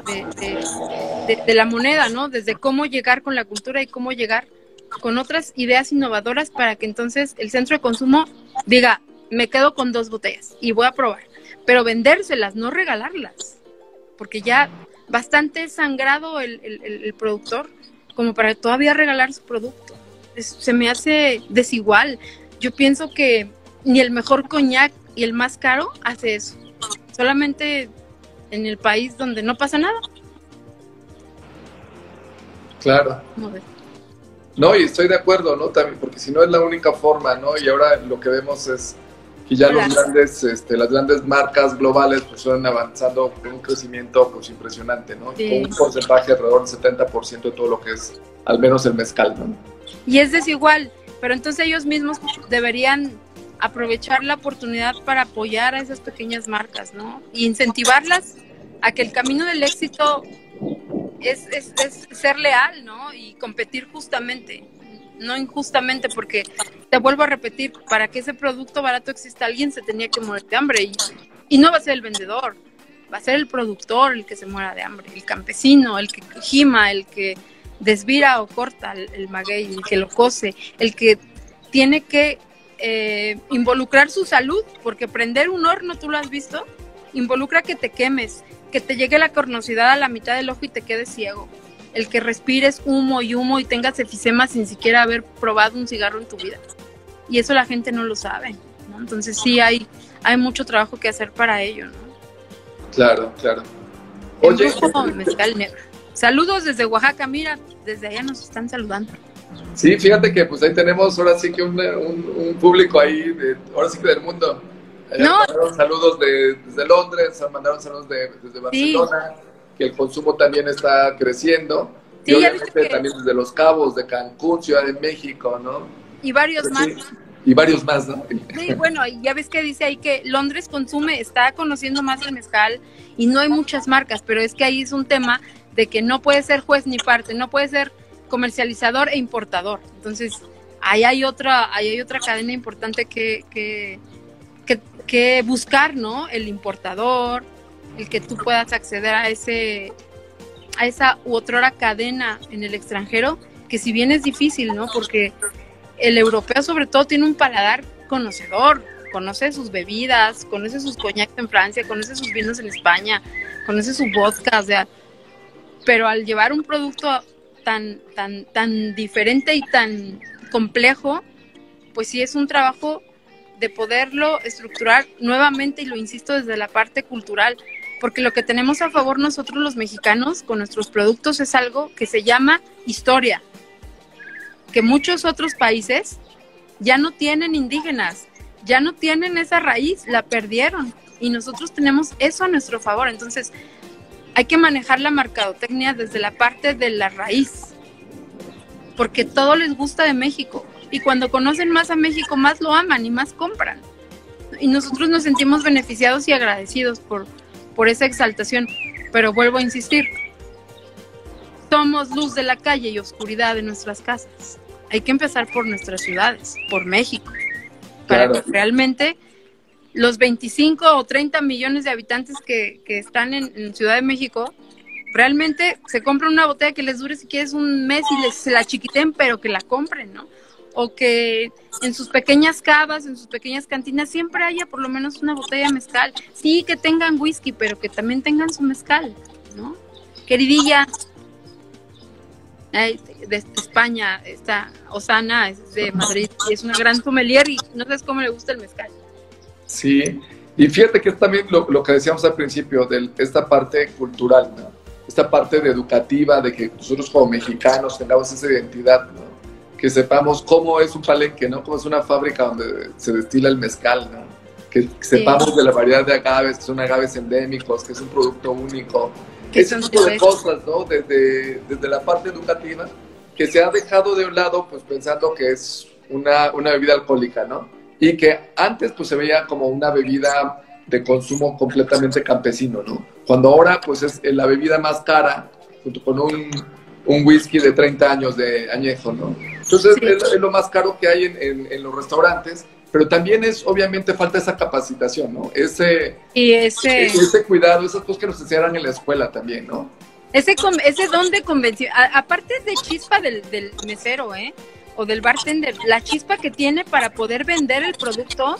de, la moneda, ¿no? Desde cómo llegar con la cultura y cómo llegar con otras ideas innovadoras para que entonces el centro de consumo diga, me quedo con dos botellas y voy a probar pero vendérselas, no regalarlas, porque ya bastante sangrado el, el, productor como para todavía regalar su producto. se me hace desigual. Yo pienso que ni el mejor coñac y el más caro hace eso. Solamente en el país donde no pasa nada. Claro. No, y estoy de acuerdo, ¿no? También, porque si no es la única forma, ¿no? Y ahora lo que vemos es y ya los grandes, este, las grandes marcas globales pues están avanzando con un crecimiento pues impresionante, ¿no? Con un porcentaje alrededor del 70% de todo lo que es al menos el mezcal, ¿no? Y es desigual, pero entonces ellos mismos deberían aprovechar la oportunidad para apoyar a esas pequeñas marcas, ¿no? Y incentivarlas a que el camino del éxito es, es, es ser leal, ¿no? Y competir justamente no injustamente, porque te vuelvo a repetir, para que ese producto barato exista, alguien se tenía que morir de hambre y, no va a ser el vendedor, va a ser el productor el que se muera de hambre, el campesino, el que gima, el que desvira o corta el, maguey, el que lo cose, el que tiene que eh, involucrar su salud, porque prender un horno, tú lo has visto, involucra que te quemes, que te llegue la cornosidad a la mitad del ojo y te quedes ciego el que respires humo y humo y tengas efisema sin siquiera haber probado un cigarro en tu vida. Y eso la gente no lo sabe, ¿no? Entonces sí hay, hay mucho trabajo que hacer para ello, ¿no? Claro, claro. Oye, mezcal negro. Saludos desde Oaxaca, mira, desde allá nos están saludando. Sí, fíjate que pues ahí tenemos ahora sí que un, público ahí, de, ahora sí que del mundo. no. Mandaron saludos de, desde Londres, mandaron saludos de, desde Barcelona, que el consumo también está creciendo. y obviamente también desde Los Cabos, de Cancún, Ciudad de México, ¿no? Y varios pues más. Y varios más, ¿no? Sí, bueno, ya ves que dice ahí que Londres consume, está conociendo más el mezcal y no hay muchas marcas, pero es que ahí es un tema de que no puede ser juez ni parte, no puede ser comercializador e importador. Entonces, ahí hay otra, ahí hay otra cadena importante que, que, que, buscar, ¿no? El importador, el que tú puedas acceder a ese a esa u otra cadena en el extranjero, que si bien es difícil, ¿no? Porque el europeo sobre todo tiene un paladar conocedor, conoce sus bebidas, conoce sus coñacs en Francia, conoce sus vinos en España, conoce su vodka, o sea, pero al llevar un producto tan, tan, tan diferente y tan complejo, pues sí es un trabajo de poderlo estructurar nuevamente, y lo insisto, desde la parte cultural, porque lo que tenemos a favor nosotros los mexicanos con nuestros productos es algo que se llama historia, que muchos otros países ya no tienen indígenas, ya no tienen esa raíz, la perdieron, y nosotros tenemos eso a nuestro favor, entonces hay que manejar la mercadotecnia desde la parte de la raíz, porque todo les gusta de México. Y cuando conocen más a México, más lo aman y más compran. Y nosotros nos sentimos beneficiados y agradecidos por, por esa exaltación. Pero vuelvo a insistir, somos luz de la calle y oscuridad de nuestras casas. Hay que empezar por nuestras ciudades, por México, para que realmente los 25 o 30 millones de habitantes que, están en, Ciudad de México, realmente se compran una botella que les dure si quieres un mes y les, se la chiquiten, pero que la compren, ¿no? O que en sus pequeñas cavas, en sus pequeñas cantinas, siempre haya por lo menos una botella de mezcal. Sí, que tengan whisky, pero que también tengan su mezcal, ¿no? Queridilla, de España, está Osana, es de Madrid, y es una gran sommelier y no sabes cómo le gusta el mezcal. Sí, y fíjate que es también lo, que decíamos al principio, de esta parte cultural, ¿no? esta parte de educativa, de que nosotros como mexicanos tengamos esa identidad, ¿no? Que sepamos cómo es un palenque, ¿no? cómo es una fábrica donde se destila el mezcal, ¿no? que, sepamos de la variedad de agaves, que son agaves endémicos, que es un producto único, ese tipo de cosas, ¿no? Desde, desde la parte educativa, que se ha dejado de un lado, pues pensando que es una, una bebida alcohólica, ¿no? y que antes pues se veía como una bebida de consumo completamente campesino, ¿no? Cuando ahora pues es la bebida más cara, junto con un, un whisky de 30 años de añejo, ¿no? Entonces es, lo más caro que hay en, en, los restaurantes, pero también es, obviamente, falta esa capacitación, ¿no? Ese, y ese... ese cuidado, esas cosas que nos enseñaron en la escuela también, ¿no? Ese, ese don de convención, aparte de chispa del, del mesero, ¿eh? o del bartender, la chispa que tiene para poder vender el producto,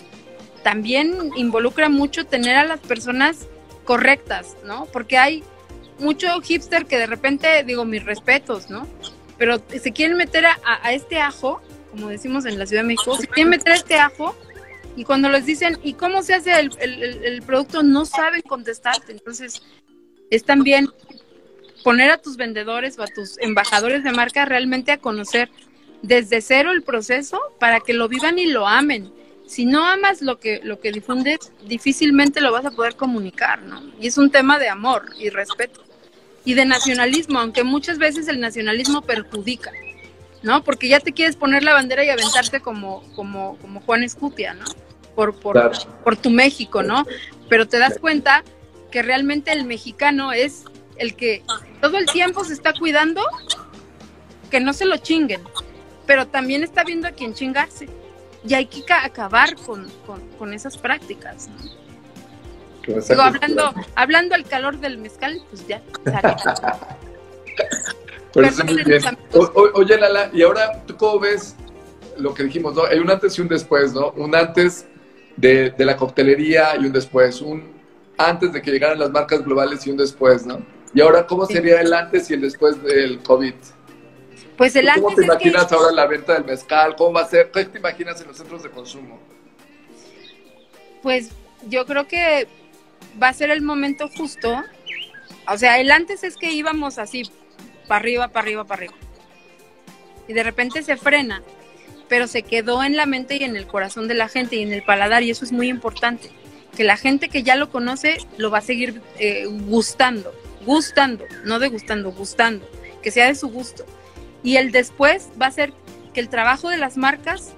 también involucra mucho tener a las personas correctas, ¿no? Porque hay mucho hipster que de repente, digo, mis respetos, ¿no? Pero se quieren meter a, este ajo, como decimos en la Ciudad de México, se quieren meter a este ajo y cuando les dicen, ¿y cómo se hace el, el producto? No saben contestarte. Entonces, es también poner a tus vendedores o a tus embajadores de marca realmente a conocer desde cero el proceso para que lo vivan y lo amen. Si no amas lo que, lo que difundes, difícilmente lo vas a poder comunicar, ¿no? Y es un tema de amor y respeto. Y de nacionalismo, aunque muchas veces el nacionalismo perjudica, ¿no? Porque ya te quieres poner la bandera y aventarte como, como, como Juan Escutia, ¿no? Por, por, por tu México, ¿no? Pero te das cuenta que realmente el mexicano es el que todo el tiempo se está cuidando que no se lo chinguen, pero también está viendo a quién chingarse. Y hay que acabar con, con, esas prácticas. ¿no? Hablando, hablando al calor del mezcal, pues ya. oye, Lala, y ahora, ¿tú cómo ves lo que dijimos, no? Hay un antes y un después, ¿no? Un antes de, de la coctelería y un después. Un antes de que llegaran las marcas globales y un después, ¿no? Y ahora, ¿cómo sería el antes y el después del COVID? Pues el ¿Cómo te imaginas ahora la venta del mezcal? ¿Cómo va a ser? ¿Qué te imaginas en los centros de consumo? Pues yo creo que va a ser el momento justo. O sea, el antes es que íbamos así, para arriba, para arriba, para arriba. y de repente se frena, pero se quedó en la mente y en el corazón de la gente y en el paladar y eso es muy importante, que la gente que ya lo conoce lo va a seguir eh, gustando, gustando, no degustando, gustando, que sea de su gusto. Y el después va a ser que el trabajo de las marcas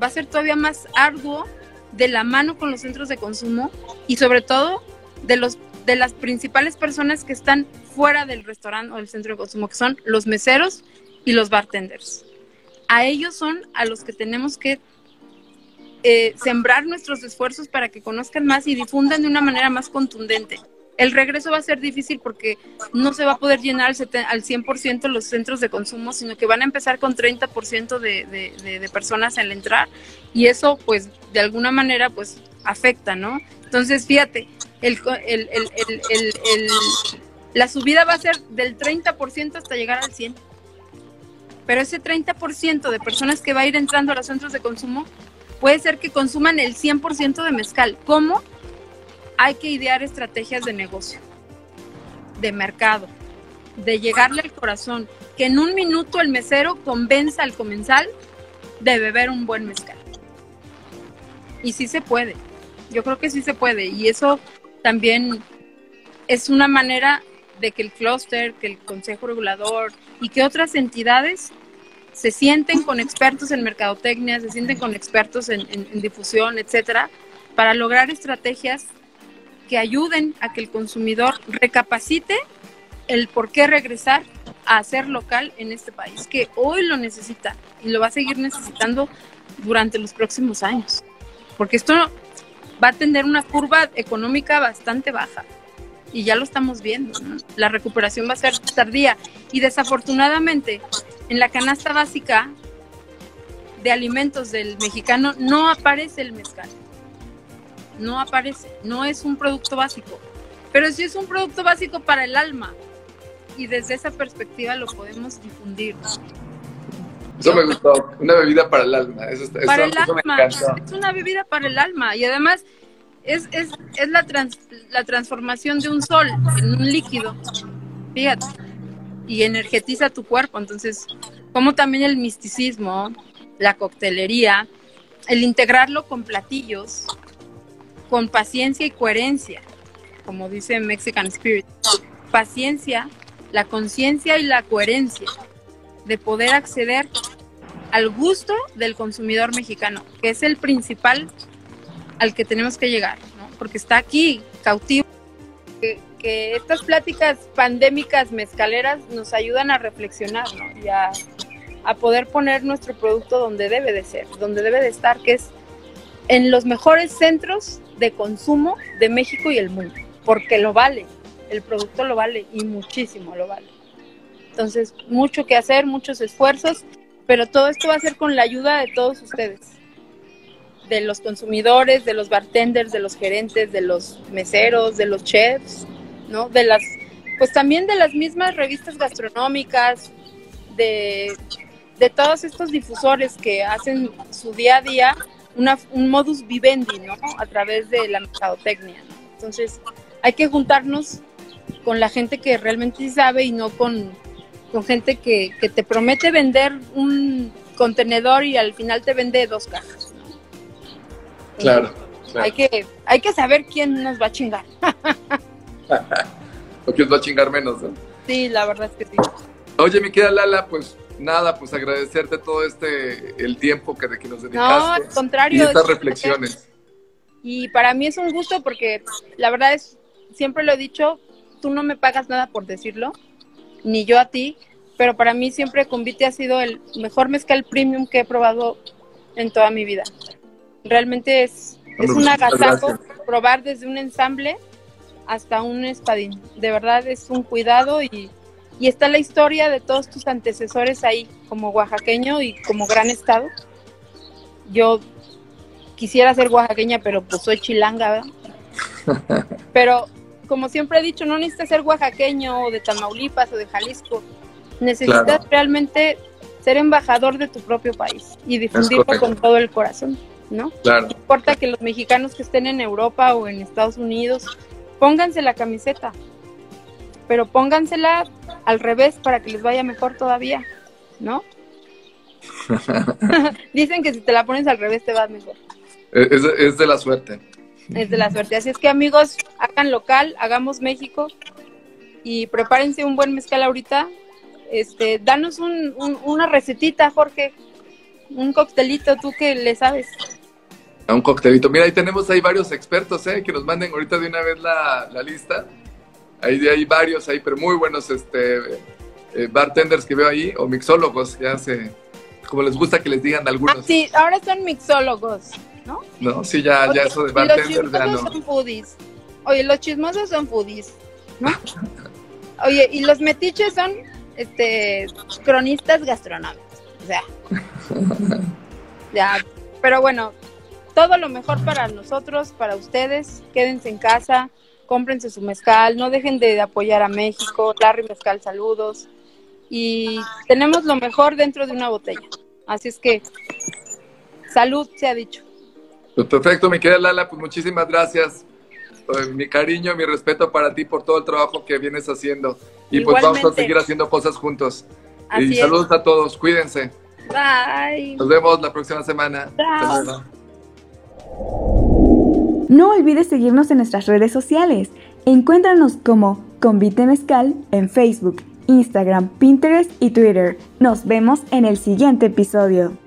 va a ser todavía más arduo de la mano con los centros de consumo y sobre todo de los de las principales personas que están fuera del restaurante o del centro de consumo, que son los meseros y los bartenders. A ellos son a los que tenemos que eh, sembrar nuestros esfuerzos para que conozcan más y difundan de una manera más contundente. El regreso va a ser difícil porque no se va a poder llenar al, 100% los centros de consumo, sino que van a empezar con 30% de, de, personas al entrar y eso pues de alguna manera pues afecta, ¿no? Entonces, fíjate, la subida va a ser del 30% hasta llegar al 100%. Pero ese 30% de personas que va a ir entrando a los centros de consumo puede ser que consuman el 100% de mezcal. ¿Cómo? Hay que idear estrategias de negocio, de mercado, de llegarle al corazón, que en un minuto el mesero convenza al comensal de beber un buen mezcal. Y sí se puede, yo creo que sí se puede. Y eso también es una manera de que el clúster, que el Consejo Regulador y que otras entidades se sienten con expertos en mercadotecnia, se sienten con expertos en, difusión, etcétera, para lograr estrategias que ayuden a que el consumidor recapacite el por qué regresar a ser local en este país, que hoy lo necesita y lo va a seguir necesitando durante los próximos años. Porque esto va a tener una curva económica bastante baja. Y ya lo estamos viendo. La recuperación va a ser tardía. Y desafortunadamente, en la canasta básica de alimentos del mexicano no aparece el mezcal. No aparece. No es un producto básico. Pero sí es un producto básico para el alma. Y desde esa perspectiva lo podemos difundir. Eso me gustó. Una bebida para el alma. Eso, para el alma. Es una bebida para el alma. Y además es, es, es la, la transformación de un sol en un líquido. Fíjate. Y energetiza tu cuerpo. Entonces, como también el misticismo, la coctelería, el integrarlo con platillos, con paciencia y coherencia, como dice Mexican Spirit. Paciencia, la conciencia y la coherencia de poder acceder al gusto del consumidor mexicano, que es el principal al que tenemos que llegar, porque está aquí cautivo. Que, estas pláticas pandémicas mezcaleras nos ayudan a reflexionar y a, a poder poner nuestro producto donde debe de ser, donde debe de estar, que es en los mejores centros de consumo de México y el mundo, porque lo vale, el producto lo vale y muchísimo lo vale. Entonces, mucho que hacer, muchos esfuerzos, pero todo esto va a ser con la ayuda de todos ustedes, de los consumidores, de los bartenders, de los gerentes, de los meseros, de los chefs, ¿no? De las, pues también de las mismas revistas gastronómicas, de, de todos estos difusores que hacen su día a día una, un modus vivendi, ¿no? A través de la mercadotecnia. Entonces, hay que juntarnos con la gente que realmente sabe y no con con gente que, te promete vender un contenedor y al final te vende dos cajas. Claro, Hay, que, hay que saber quién nos va a chingar. o quién va a chingar menos, ¿no? Sí, la verdad es que sí. Oye, mi querida Lala, pues nada, pues agradecerte todo este, el tiempo que, de que nos dedicaste. No, al contrario. Y estas reflexiones. Y para mí es un gusto porque la verdad es, siempre lo he dicho, tú no me pagas nada por decirlo ni yo a ti, pero para mí siempre Convite ha sido el mejor mezcal premium que he probado en toda mi vida. Realmente es, es un agasajo probar desde un ensamble hasta un espadín. De verdad es un cuidado y, y está la historia de todos tus antecesores ahí, como oaxaqueño y como gran estado. Yo quisiera ser oaxaqueña, pero pues soy chilanga, ¿verdad? Pero como siempre he dicho, no necesitas ser oaxaqueño o de Tamaulipas o de Jalisco. Necesitas realmente ser embajador de tu propio país y difundirlo con todo el corazón, ¿no? Claro. No importa que los mexicanos que estén en Europa o en Estados Unidos, pónganse la camiseta, pero póngansela al revés para que les vaya mejor todavía, ¿no? Dicen que si te la pones al revés te vas mejor. Es, es, de la suerte. Es de la suerte. Así es que amigos, hagan local, hagamos México y prepárense un buen mezcal ahorita. Este, danos un, una recetita, Jorge. Un coctelito, tú que le sabes. A un coctelito. Mira, ahí tenemos ahí varios expertos, ¿eh? Que nos manden ahorita de una vez la, la lista. Ahí hay varios ahí, pero muy buenos este, eh, bartenders que veo ahí, o mixólogos, ya sé, como les gusta que les digan algunos. Ah, sí, ahora son mixólogos, ¿no? No, sí, ya, ya eso de bartenders ya no. son foodies. Oye, los chismosos son foodies, ¿no? Oye, y los metiches son este cronistas gastronómicos. O sea. ya, pero bueno, todo lo mejor para nosotros, para ustedes. Quédense en casa, cómprense su mezcal, no dejen de apoyar a México. Larry Mezcal, saludos. Y tenemos lo mejor dentro de una botella. Así es que, salud, se ha dicho. Pues perfecto, mi querida Lala, pues muchísimas gracias. Eh, mi cariño, mi respeto para ti por todo el trabajo que vienes haciendo. Y pues vamos a seguir haciendo cosas juntos. y saludos a todos, cuídense. Bye. Nos vemos la próxima semana. No olvides seguirnos en nuestras redes sociales. Encuéntranos como Convite Mezcal en Facebook, Instagram, Pinterest y Twitter. Nos vemos en el siguiente episodio.